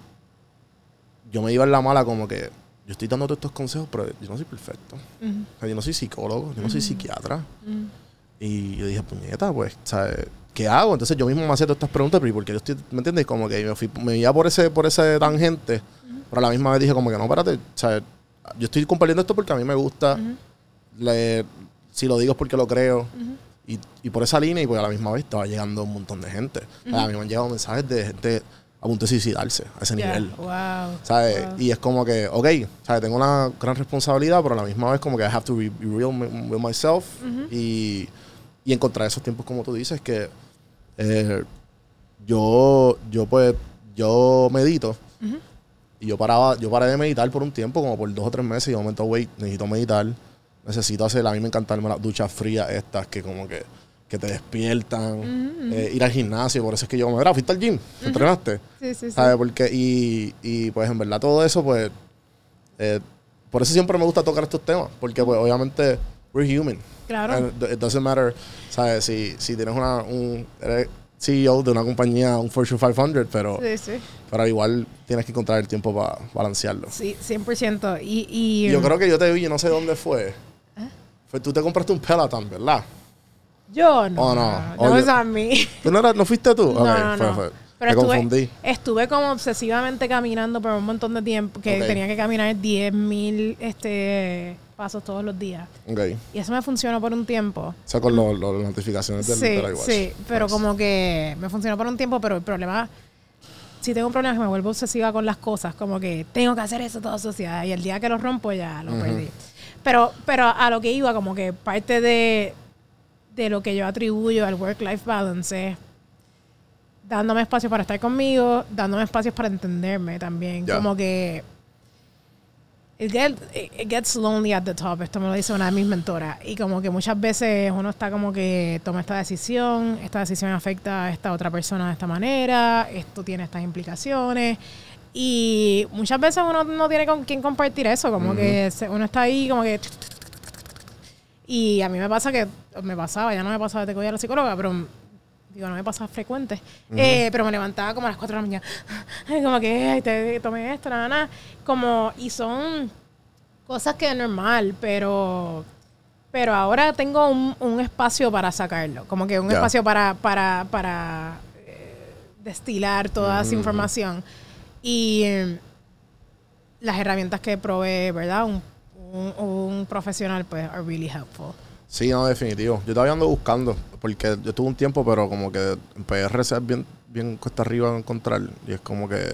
yo me iba en la mala como que. Yo estoy dando todos estos consejos, pero yo no soy perfecto. O sea, yo no soy psicólogo, yo no soy psiquiatra. Y yo dije, puñeta, pues, ¿sabes? ¿Qué hago? Entonces yo mismo me hacía todas estas preguntas, pero ¿y por qué yo estoy, ¿me entiendes? Como que me, fui, me iba por ese, por ese tangente, pero a la misma vez dije como que no, espérate, ¿sabes? Yo estoy compartiendo esto porque a mí me gusta, le- si lo digo es porque lo creo, y, y por esa línea y pues a la misma vez estaba llegando un montón de gente. A mí me han llegado mensajes de gente a punto de suicidarse a ese Ya. nivel. Wow. ¿Sabes? Wow. Y es como que, ok, ¿sabes? Tengo una gran responsabilidad, pero a la misma vez como que I have to be real with myself y, y encontrar esos tiempos como tú dices que eh, yo, yo pues, yo medito y yo paraba, yo paré de meditar por un tiempo, como por dos o tres meses y de momento, wait, necesito meditar, necesito hacer, a mí me encantan las duchas frías estas que como que, que te despiertan, eh, ir al gimnasio, por eso es que yo, mira, fuiste al gym, entrenaste. Sí, sí, sí. ¿Sabes? Porque, y, y pues en verdad todo eso, pues, eh, por eso siempre me gusta tocar estos temas, porque pues obviamente we're human. Claro. And it doesn't matter, ¿sabes? Si, si tienes una, un, eres CEO de una compañía, un Fortune 500, pero, Sí, sí. pero igual tienes que encontrar el tiempo para balancearlo. Sí, 100%. Y, y Yo creo que yo te vi, no sé dónde fue. Fue, tú te compraste un Peloton, ¿verdad? Yo no. Oh, no. No, es a mí. ¿Tú no, no fuiste tú? (laughs) No, Ok, no, fue- fue. Pero me estuve, confundí. estuve como obsesivamente caminando por un montón de tiempo que tenía que caminar 10.000 este, pasos todos los días. Ok. Y eso me funcionó por un tiempo. O sea, con los- los- las notificaciones del, Sí, del iWatch. sí, pero Nice. como que me funcionó por un tiempo, pero el problema, si tengo un problema es que me vuelvo obsesiva con las cosas, como que tengo que hacer eso toda sociedad y el día que lo rompo ya lo perdí. Pero, pero a lo que iba, como que parte de, de lo que yo atribuyo al work-life balance es dándome espacio para estar conmigo, dándome espacios para entenderme también, Ya. como que It, get- it gets lonely at the top. Esto me lo dice una de mis mentoras. Y como que muchas veces uno está como que toma esta decisión, esta decisión afecta a esta otra persona de esta manera, esto tiene estas implicaciones. Y muchas veces uno no tiene con quién compartir eso, como que se- uno está ahí como que... Y a mí me pasa que, me pasaba, ya no me pasaba desde que voy a la psicóloga, pero digo, no me pasa frecuente. Eh, pero me levantaba como a las 4 de la mañana. (laughs) Como que, ay, te tomé esto, nada, nada. Como, y son cosas que es normal, pero pero ahora tengo un, un espacio para sacarlo, como que un espacio para, para, para eh, destilar toda esa información. Y eh, las herramientas que provee, ¿verdad? Un, un, un profesional, pues, are really helpful. Sí, no, definitivo. Yo todavía ando buscando, porque yo tuve un tiempo, pero como que en PR es bien, bien cuesta arriba encontrar. Y es como que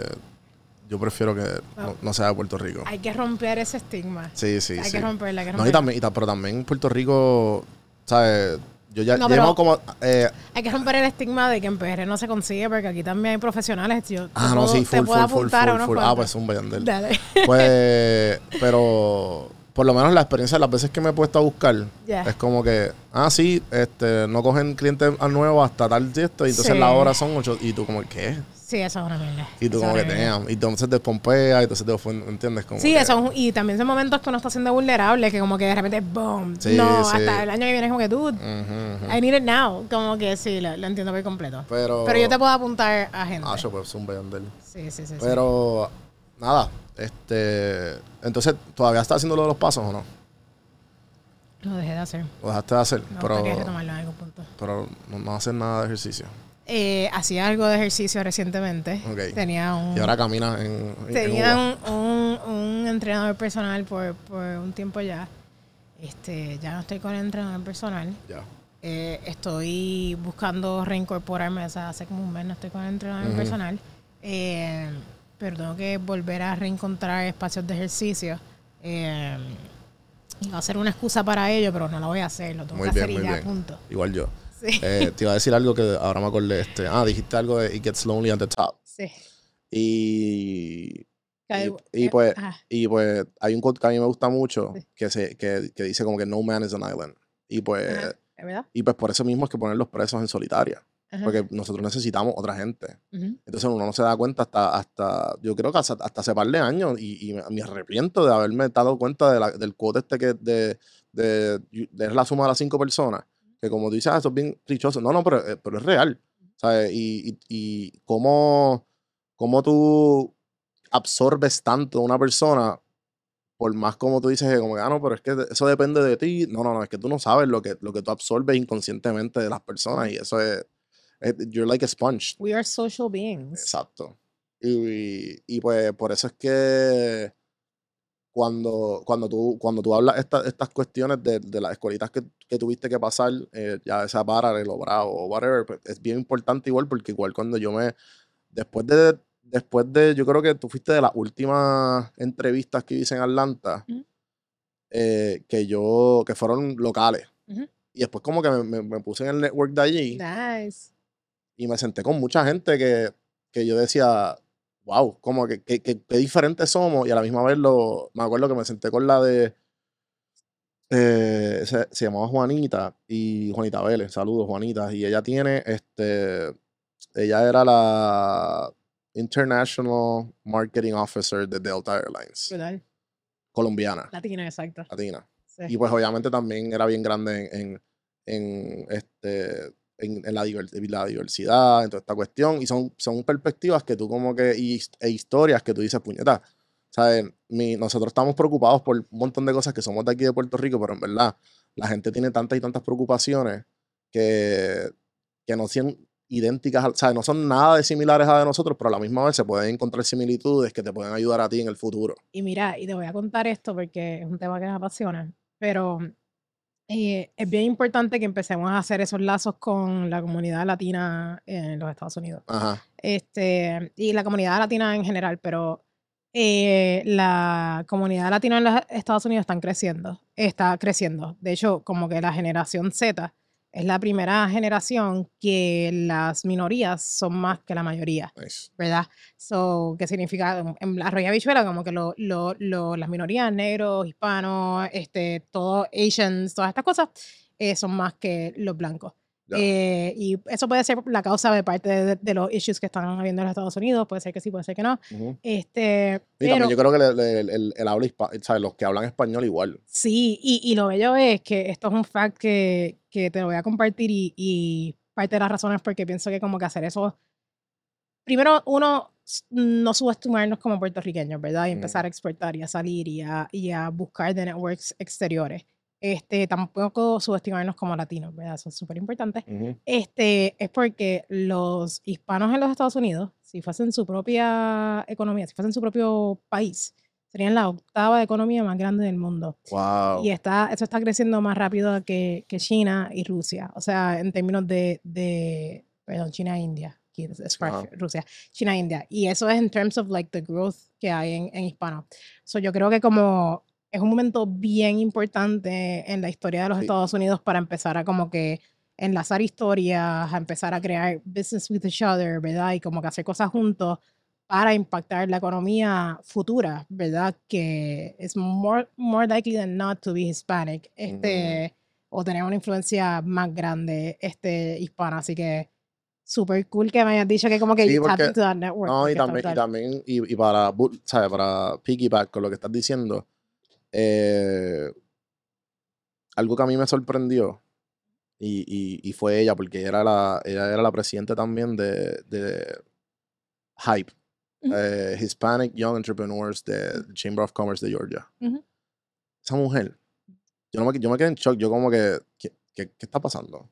yo prefiero que no, no sea de Puerto Rico. Hay que romper ese estigma. Sí, sí, hay sí. que romperla, hay que No, y romperla. también, y ta- pero también Puerto Rico, ¿sabes? Yo ya No, llevo como... eh, Hay que romper el estigma de que en PR no se consigue, porque aquí también hay profesionales. Yo ah, no, puedo- sí, te full, puedo full, full, apuntar full, full. Ah, pues un Yandel. Dale. Pues, pero, por lo menos la experiencia de las veces que me he puesto a buscar, es como que, ah, sí, este, no cogen clientes a nuevo hasta tal y esto, y entonces Sí. la hora son ocho, y tú como, ¿qué? Sí, eso es una mierda. Y tú Eso como que, damn, y entonces te pompea, y entonces te ¿entiendes? Como Sí, que- eso, y también son momentos que uno está siendo vulnerable, que como que de repente, boom. Sí, no, sí. hasta el año que viene es como que, dude. I need it now. Como que sí, lo, lo entiendo por completo. Pero, Pero yo te puedo apuntar a gente. Ah, yo pues un. Sí, sí, sí. sí. Pero, nada, este, entonces, ¿todavía estás haciendo lo de los pasos o no? Lo dejé de hacer. Lo dejaste de hacer, Me pero, retomarlo en algún punto. pero no, no haces nada de ejercicio. Eh, hacía algo de ejercicio recientemente. Ok. Tenía un... Y ahora caminas en, en Tenía un, un, un entrenador personal por, por un tiempo ya. Este, ya no estoy con el entrenador personal. Ya. Eh, estoy buscando reincorporarme, o sea, hace como un mes no estoy con el entrenador personal. Eh, pero tengo que volver a reencontrar espacios de ejercicio. Eh, y va a ser una excusa para ello, pero no lo voy a hacer, lo tengo Muy que bien, hacer y muy ya, bien. punto. Igual yo. Sí. Eh, te iba a decir algo que ahora me acordé. Este, ah, dijiste algo de It Gets Lonely at the Top. sí. Y, y eh, pues, ajá. y pues hay un quote que a mí me gusta mucho Sí. que, se, que, que dice como que no man is an island. Y pues, ¿Es verdad? y pues por eso mismo es que poner los presos en solitaria. Ajá. Porque nosotros necesitamos otra gente. Ujú. Entonces uno no se da cuenta hasta, hasta yo creo que hasta, hasta hace par de años y, y me, me arrepiento de haberme dado cuenta de la- del quote este que de, de, de, la suma de las cinco personas. Que como tú dices, ah, eso es bien clichoso. No, no, pero, eh, pero es real. ¿sabes? Y, y, y cómo, cómo tú absorbes tanto a una persona, por más como tú dices, como que, ah, no, pero es que eso depende de ti. No, no, no, es que tú no sabes lo que, lo que tú absorbes inconscientemente de las personas y eso es, es- you're like a sponge. We are social beings. Exacto. Y, y, pues por eso es que cuando, cuando, tú, cuando tú hablas esta- estas cuestiones de, de las escuelitas que, que tuviste que pasar, eh, ya sea Paralel o Bravo o whatever, pues, es bien importante igual porque igual cuando yo me, después de, después de, yo creo que tú fuiste de las últimas entrevistas que hice en Atlanta, Ujú. eh, que yo, que fueron locales. Ujú. Y después como que me, me- me puse en el network de allí Nice. Y me senté con mucha gente que, que yo decía, wow, como que, que, que- qué diferentes somos y a la misma vez lo, me acuerdo que me senté con la de, eh, se, se llamaba Juanita y Juanita Vélez, saludos Juanita, y ella tiene, este, ella era la International Marketing Officer de Delta Airlines, Brutal. colombiana, Latina, exacto. latina. Sí. Y pues obviamente también era bien grande en, en, en, este, en, en la, la diversidad, en toda esta cuestión. Y son, son perspectivas que tú como que, y, e historias que tú dices, puñeta, ¿sabes? Mi, nosotros estamos preocupados por un montón de cosas que somos de aquí de Puerto Rico, pero en verdad la gente tiene tantas y tantas preocupaciones que, que no son idénticas, al- ¿sabes? No son nada de similares a de nosotros, pero a la misma vez se pueden encontrar similitudes que te pueden ayudar a ti en el futuro. Y mira, y te voy a contar esto porque es un tema que me apasiona, pero eh, es bien importante que empecemos a hacer esos lazos con la comunidad latina en los Estados Unidos. Ajá. Este, y la comunidad latina en general, pero eh, la comunidad latina en los Estados Unidos están creciendo, está creciendo. De hecho, como que la generación Z es la primera generación que las minorías son más que la mayoría. Nice. ¿verdad? So, ¿qué significa? En- la Arroyo Habichuela, como que lo, lo, lo- las minorías, negros, hispanos, este, todos Asians, todas estas cosas, eh, son más que los blancos. Eh, y eso puede ser la causa de parte de, de los issues que están habiendo en los Estados Unidos, puede ser que sí, puede ser que no. Ujú. Este, Y pero, también yo creo que le- el, el- el habla hispa- ¿sabes? los que hablan español igual. Sí, y, y lo bello es que esto es un fact que, que te lo voy a compartir y, y parte de las razones porque pienso que como que hacer eso, primero uno, no subestimarnos como puertorriqueños, ¿verdad? Y empezar a exportar y a salir y a, y a buscar de networks exteriores. Este, tampoco subestimarnos como latinos, ¿verdad? Eso es súper importante. Este, es porque los hispanos en los Estados Unidos, si fuesen su propia economía, si fuesen su propio país, serían la octava economía más grande del mundo. Wow. Y está, eso está creciendo más rápido que, que China y Rusia. O sea, en términos de, de perdón, China e India. Es- parte- Rusia, China e India. Y eso es en terms of like the growth que hay en, en hispano. So, yo creo que como es un momento bien importante en la historia de los Sí. Estados Unidos para empezar a como que enlazar historias, a empezar a crear business with each other, ¿verdad? Y como que hacer cosas juntos para impactar la economía futura, ¿verdad? Que es more, more likely than not to be Hispanic, este, o tener una influencia más grande este, hispana. Así que súper cool que me hayas dicho que como que Sí, porque- into that network. No, y también, y también, y, y para, ¿sabes? Para piggyback con lo que estás diciendo, eh, algo que a mí me sorprendió, y, y, y fue ella, porque ella era la, ella era la presidenta también de, de Hype, eh, Hispanic Young Entrepreneurs de Chamber of Commerce de Georgia. Esa mujer, yo, no me, yo me quedé en shock, yo como que, ¿qué, qué, qué está pasando?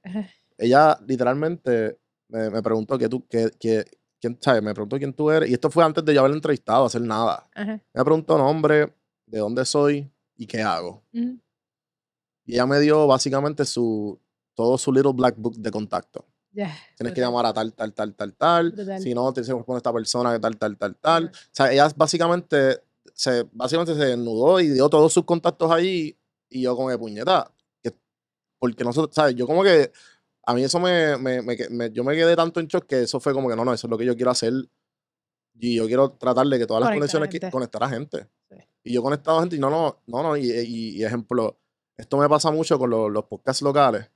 Ella literalmente me, me preguntó que tú, que, que, quién, ¿sabes? Me preguntó quién tú eres. Y esto fue antes de yo haberla entrevistado, hacer nada. Me preguntó nombre, de dónde soy y qué hago. Y ella me dio básicamente su, todo su little black book de contacto. Ya, Tienes que llamar a tal, tal, tal, tal, tal. Si no, tienes que a esta persona que tal, tal, tal, tal. O sea, ella básicamente se, básicamente se desnudó y dio todos sus contactos allí. Y yo como que puñeta. que- porque nosotros, ¿sabes? Yo como que a mí eso me, me, me me- yo me quedé tanto en shock que eso fue como que no, no, eso es lo que yo quiero hacer. Y yo quiero tratar de que todas las conexiones, conectar a gente. Sí. Y yo conectaba a gente y no, no, no, no. Y, y- y ejemplo, esto me pasa mucho con los, los podcasts locales,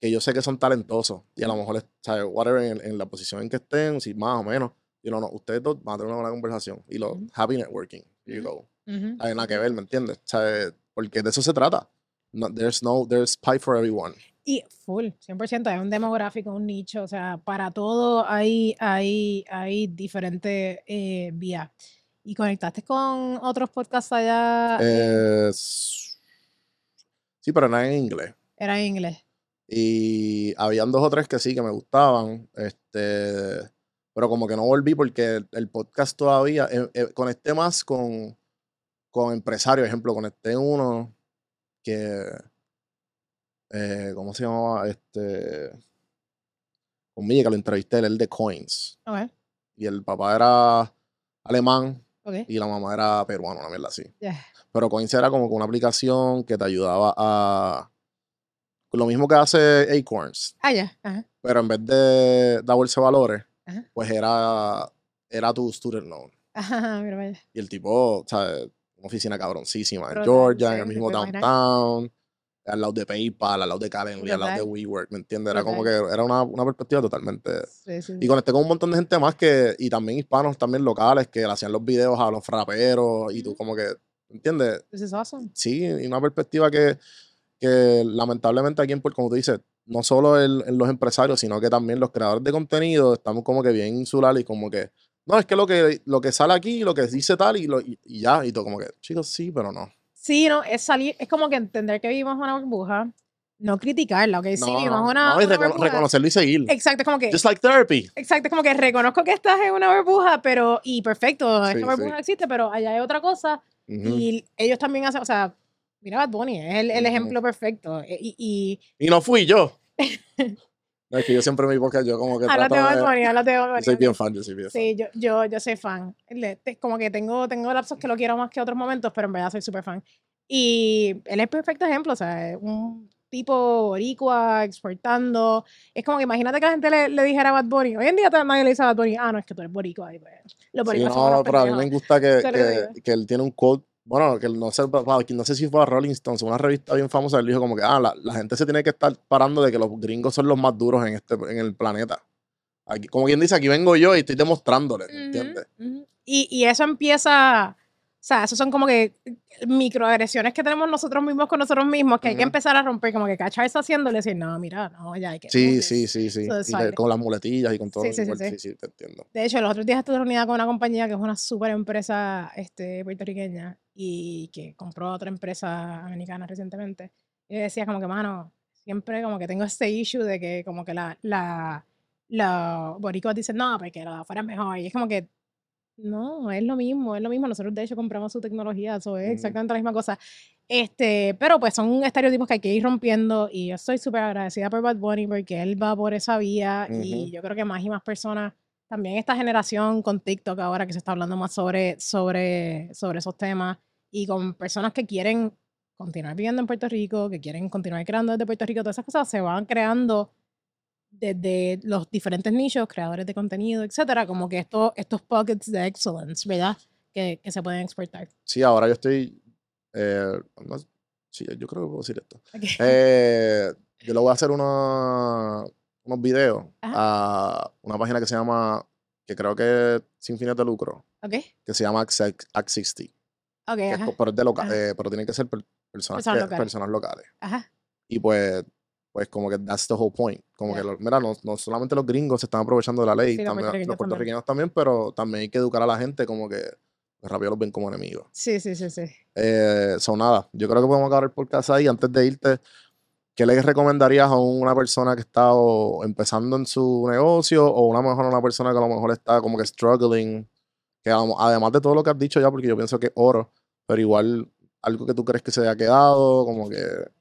que yo sé que son talentosos y a lo mejor, es- ¿sabes? Whatever, en, en la posición en que estén, si más o menos. Y no, no, ustedes dos van a tener una buena conversación. Y lo, Ujú. happy networking. You go. Ujú. Hay nada que ver, ¿me entiendes? ¿Sabes? Porque de eso se trata. No, there's no, there's pie for everyone. Y full, 100%, hay un demográfico, un nicho, o sea, para todo hay, hay, hay diferentes eh, vías. ¿Y conectaste con otros podcasts allá? eh, sí, pero nada en inglés. era en inglés. Y habían dos o tres que sí, que me gustaban. Este, pero como que no volví porque el, el podcast todavía. eh, eh, conecté más con, con empresarios. Ejemplo, conecté uno que. eh, ¿Cómo se llamaba? Este. Conmigo, que lo entrevisté, el de Coins. Ok, Y el papá era alemán ok. y la mamá era peruana, una mierda así. Ya. Pero Coins era como una aplicación que te ayudaba a. Lo mismo que hace Acorns, Ah, ya. Ajá. pero en vez de dar bolsa de valores, Ajá. pues era, era tu student loan. Ajá, mira, vaya. Y el tipo, ¿sabes? Una oficina cabroncísima en Georgia, en sí, el me mismo downtown, al lado de PayPal, al lado de Calendly, al lado de. WeWork, ¿me entiendes? Era como que era una, una perspectiva totalmente. Sí, sí, Y conecté con un montón de gente más que, y también hispanos, también locales, que le hacían los videos a los fraperos, y tú como que, ¿entiendes? This is awesome. sí, y una perspectiva que, que lamentablemente aquí en Puerto, como tú dices, no solo el- en los empresarios, sino que también los creadores de contenido estamos como que bien insulares y como que, no, es que lo que, lo que sale aquí, lo que dice tal y, lo, y, y ya, y todo como que, chicos, sí, pero no. Sí, no, es salir, es como que entender que vivimos una burbuja, no criticarla, ok, sí, No, vivimos no, una, no, y una recono- burbuja. reconocerlo y seguir. Exacto, es como que, Just like therapy. exacto, es como que reconozco que estás en una burbuja, pero, y perfecto, Sí, esta sí. burbuja existe, pero allá hay otra cosa, Ujú. y ellos también hacen, o sea, mira Bad Bunny, es el, el ejemplo perfecto, e- y, y Y no fui yo. (laughs) No, es que yo siempre me podcast, yo como que de trato de... Bunny, háblate de Bad Yo soy bien fan, yo soy bien fan. Sí, yo, yo, yo soy fan. Te- Como que tengo, tengo lapsos que lo quiero más que otros momentos, pero en verdad soy súper fan. Y él es perfecto ejemplo, o sea, es un tipo boricua exportando. Es como que imagínate que la gente le, le dijera a Bad Bunny. Hoy en día nadie le dice a Bad Bunny, ah, no, es que tú eres boricua. Y pues, los Sí, boricuas no, pero a mí me gusta que, que que él tiene un quote, bueno, que no sé, no sé si fue a Rolling Stones, una revista bien famosa, él dijo como que, ah, la, la gente se tiene que estar parando de que los gringos son los más duros en este en el planeta. Aquí, como quien dice, aquí vengo yo y estoy demostrándole, Ujú, ¿entiendes? ujú. Y, y eso empieza, o sea, esos son como que microagresiones que tenemos nosotros mismos con nosotros mismos que hay que empezar a romper, como que cacharse haciéndole y decir, no, mira, no, ya hay que. Sí, sí, this". sí, sí. So Y con las muletillas y con todo. Sí, sí, sí, igual, sí. sí, sí, te entiendo. De hecho, los otros días estuve reunida con una compañía que es una súper empresa este, puertorriqueña y que compró otra empresa americana recientemente. Y decía como que, mano, siempre como que tengo este issue de que como que la, la, los boricuas dicen, no, porque la de afuera es mejor. Y es como que, no, es lo mismo, es lo mismo. Nosotros de hecho compramos su tecnología, eso es Ujú. exactamente la misma cosa. Este, pero pues son estereotipos que hay que ir rompiendo y yo estoy súper agradecida por Bad Bunny porque él va por esa vía y yo creo que más y más personas, también esta generación con TikTok ahora que se está hablando más sobre, sobre, sobre esos temas y con personas que quieren continuar viviendo en Puerto Rico, que quieren continuar creando desde Puerto Rico, todas esas cosas se van creando desde los diferentes nichos, creadores de contenido, etcétera, como que estos, estos pockets de excellence, ¿verdad? Que, que se pueden exportar. Sí, ahora yo estoy. eh, no- sí, yo creo que puedo decir esto. Ok. (laughs) Eh, yo le voy a hacer una- unos videos Ajá. a una página que se llama, que creo que es sin fines de lucro, ok, que se llama Axi- Axixty. ok, que es pero, es de eh, pero tienen que ser per- personas, Personas que- locales. personas locales. ajá. Y pues, pues como que that's the whole point. Como Yeah. que, lo- mira, no, no solamente los gringos se están aprovechando de la ley, Sí, los también, puertorriqueños los también. puertorriqueños también, pero también hay que educar a la gente como que rápido los ven como enemigos. Sí, sí, sí, sí. Eh, son nada. Yo creo que podemos acabar por casa ahí. Antes de irte, ¿qué le recomendarías a una persona que está o empezando en su negocio o una mejor una persona que a lo mejor está como que struggling? Que además de todo lo que has dicho ya, porque yo pienso que oro, pero igual algo que tú crees que se haya quedado, como que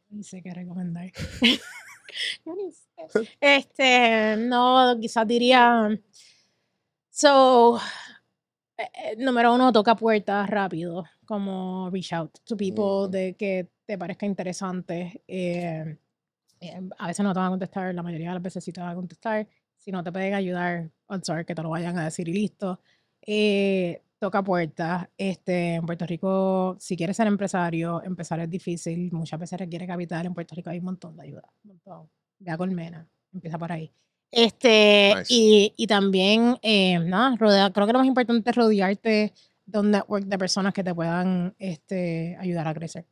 Ni sé qué recomendar. (laughs) Yo ni sé. Este, no, quizás diría. So, eh, eh, número uno, toca puertas rápido, como reach out to people Ujú. de que te parezca interesante. eh, eh, a veces no te van a contestar, la mayoría de las veces sí te van a contestar. Si no te pueden ayudar, odds are que te lo vayan a decir y listo. Eh, toca puertas. Este, en Puerto Rico, si quieres ser empresario, empezar es difícil. Muchas veces requiere capital. En Puerto Rico hay un montón de ayuda. Un montón. Ve a Colmena. Empieza por ahí. Este, Nice. y, y también, eh, nada, rodea, creo que lo más importante es rodearte de un network de personas que te puedan este, ayudar a crecer.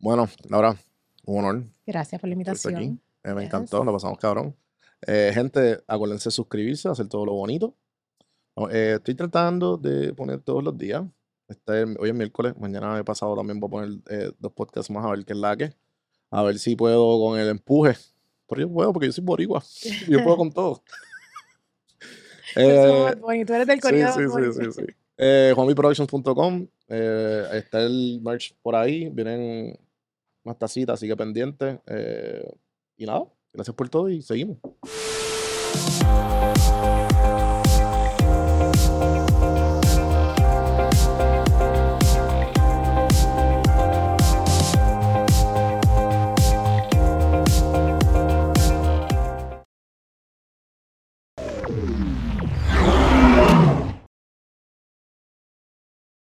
Bueno, Laura, un honor. Gracias por la por estar aquí. invitación. Eh, me Yes. encantó, lo pasamos cabrón. Eh, gente, acuérdense de suscribirse, hacer todo lo bonito. Eh, estoy tratando de poner todos los días. Este, hoy es miércoles, mañana he pasado también voy a poner eh, dos podcasts más a ver qué es la que. A ver si puedo con el empuje. Pero yo puedo porque yo soy boricua. (laughs) yo puedo con todo. (laughs) Eh, Bunny, tú eres del Sí, corrido sí, Bunny. sí, sí, sí. Eh, juanmiproductions.com. Eh, está el merch por ahí. Vienen más tacitas, así que pendientes. Eh, y nada, gracias por todo y seguimos.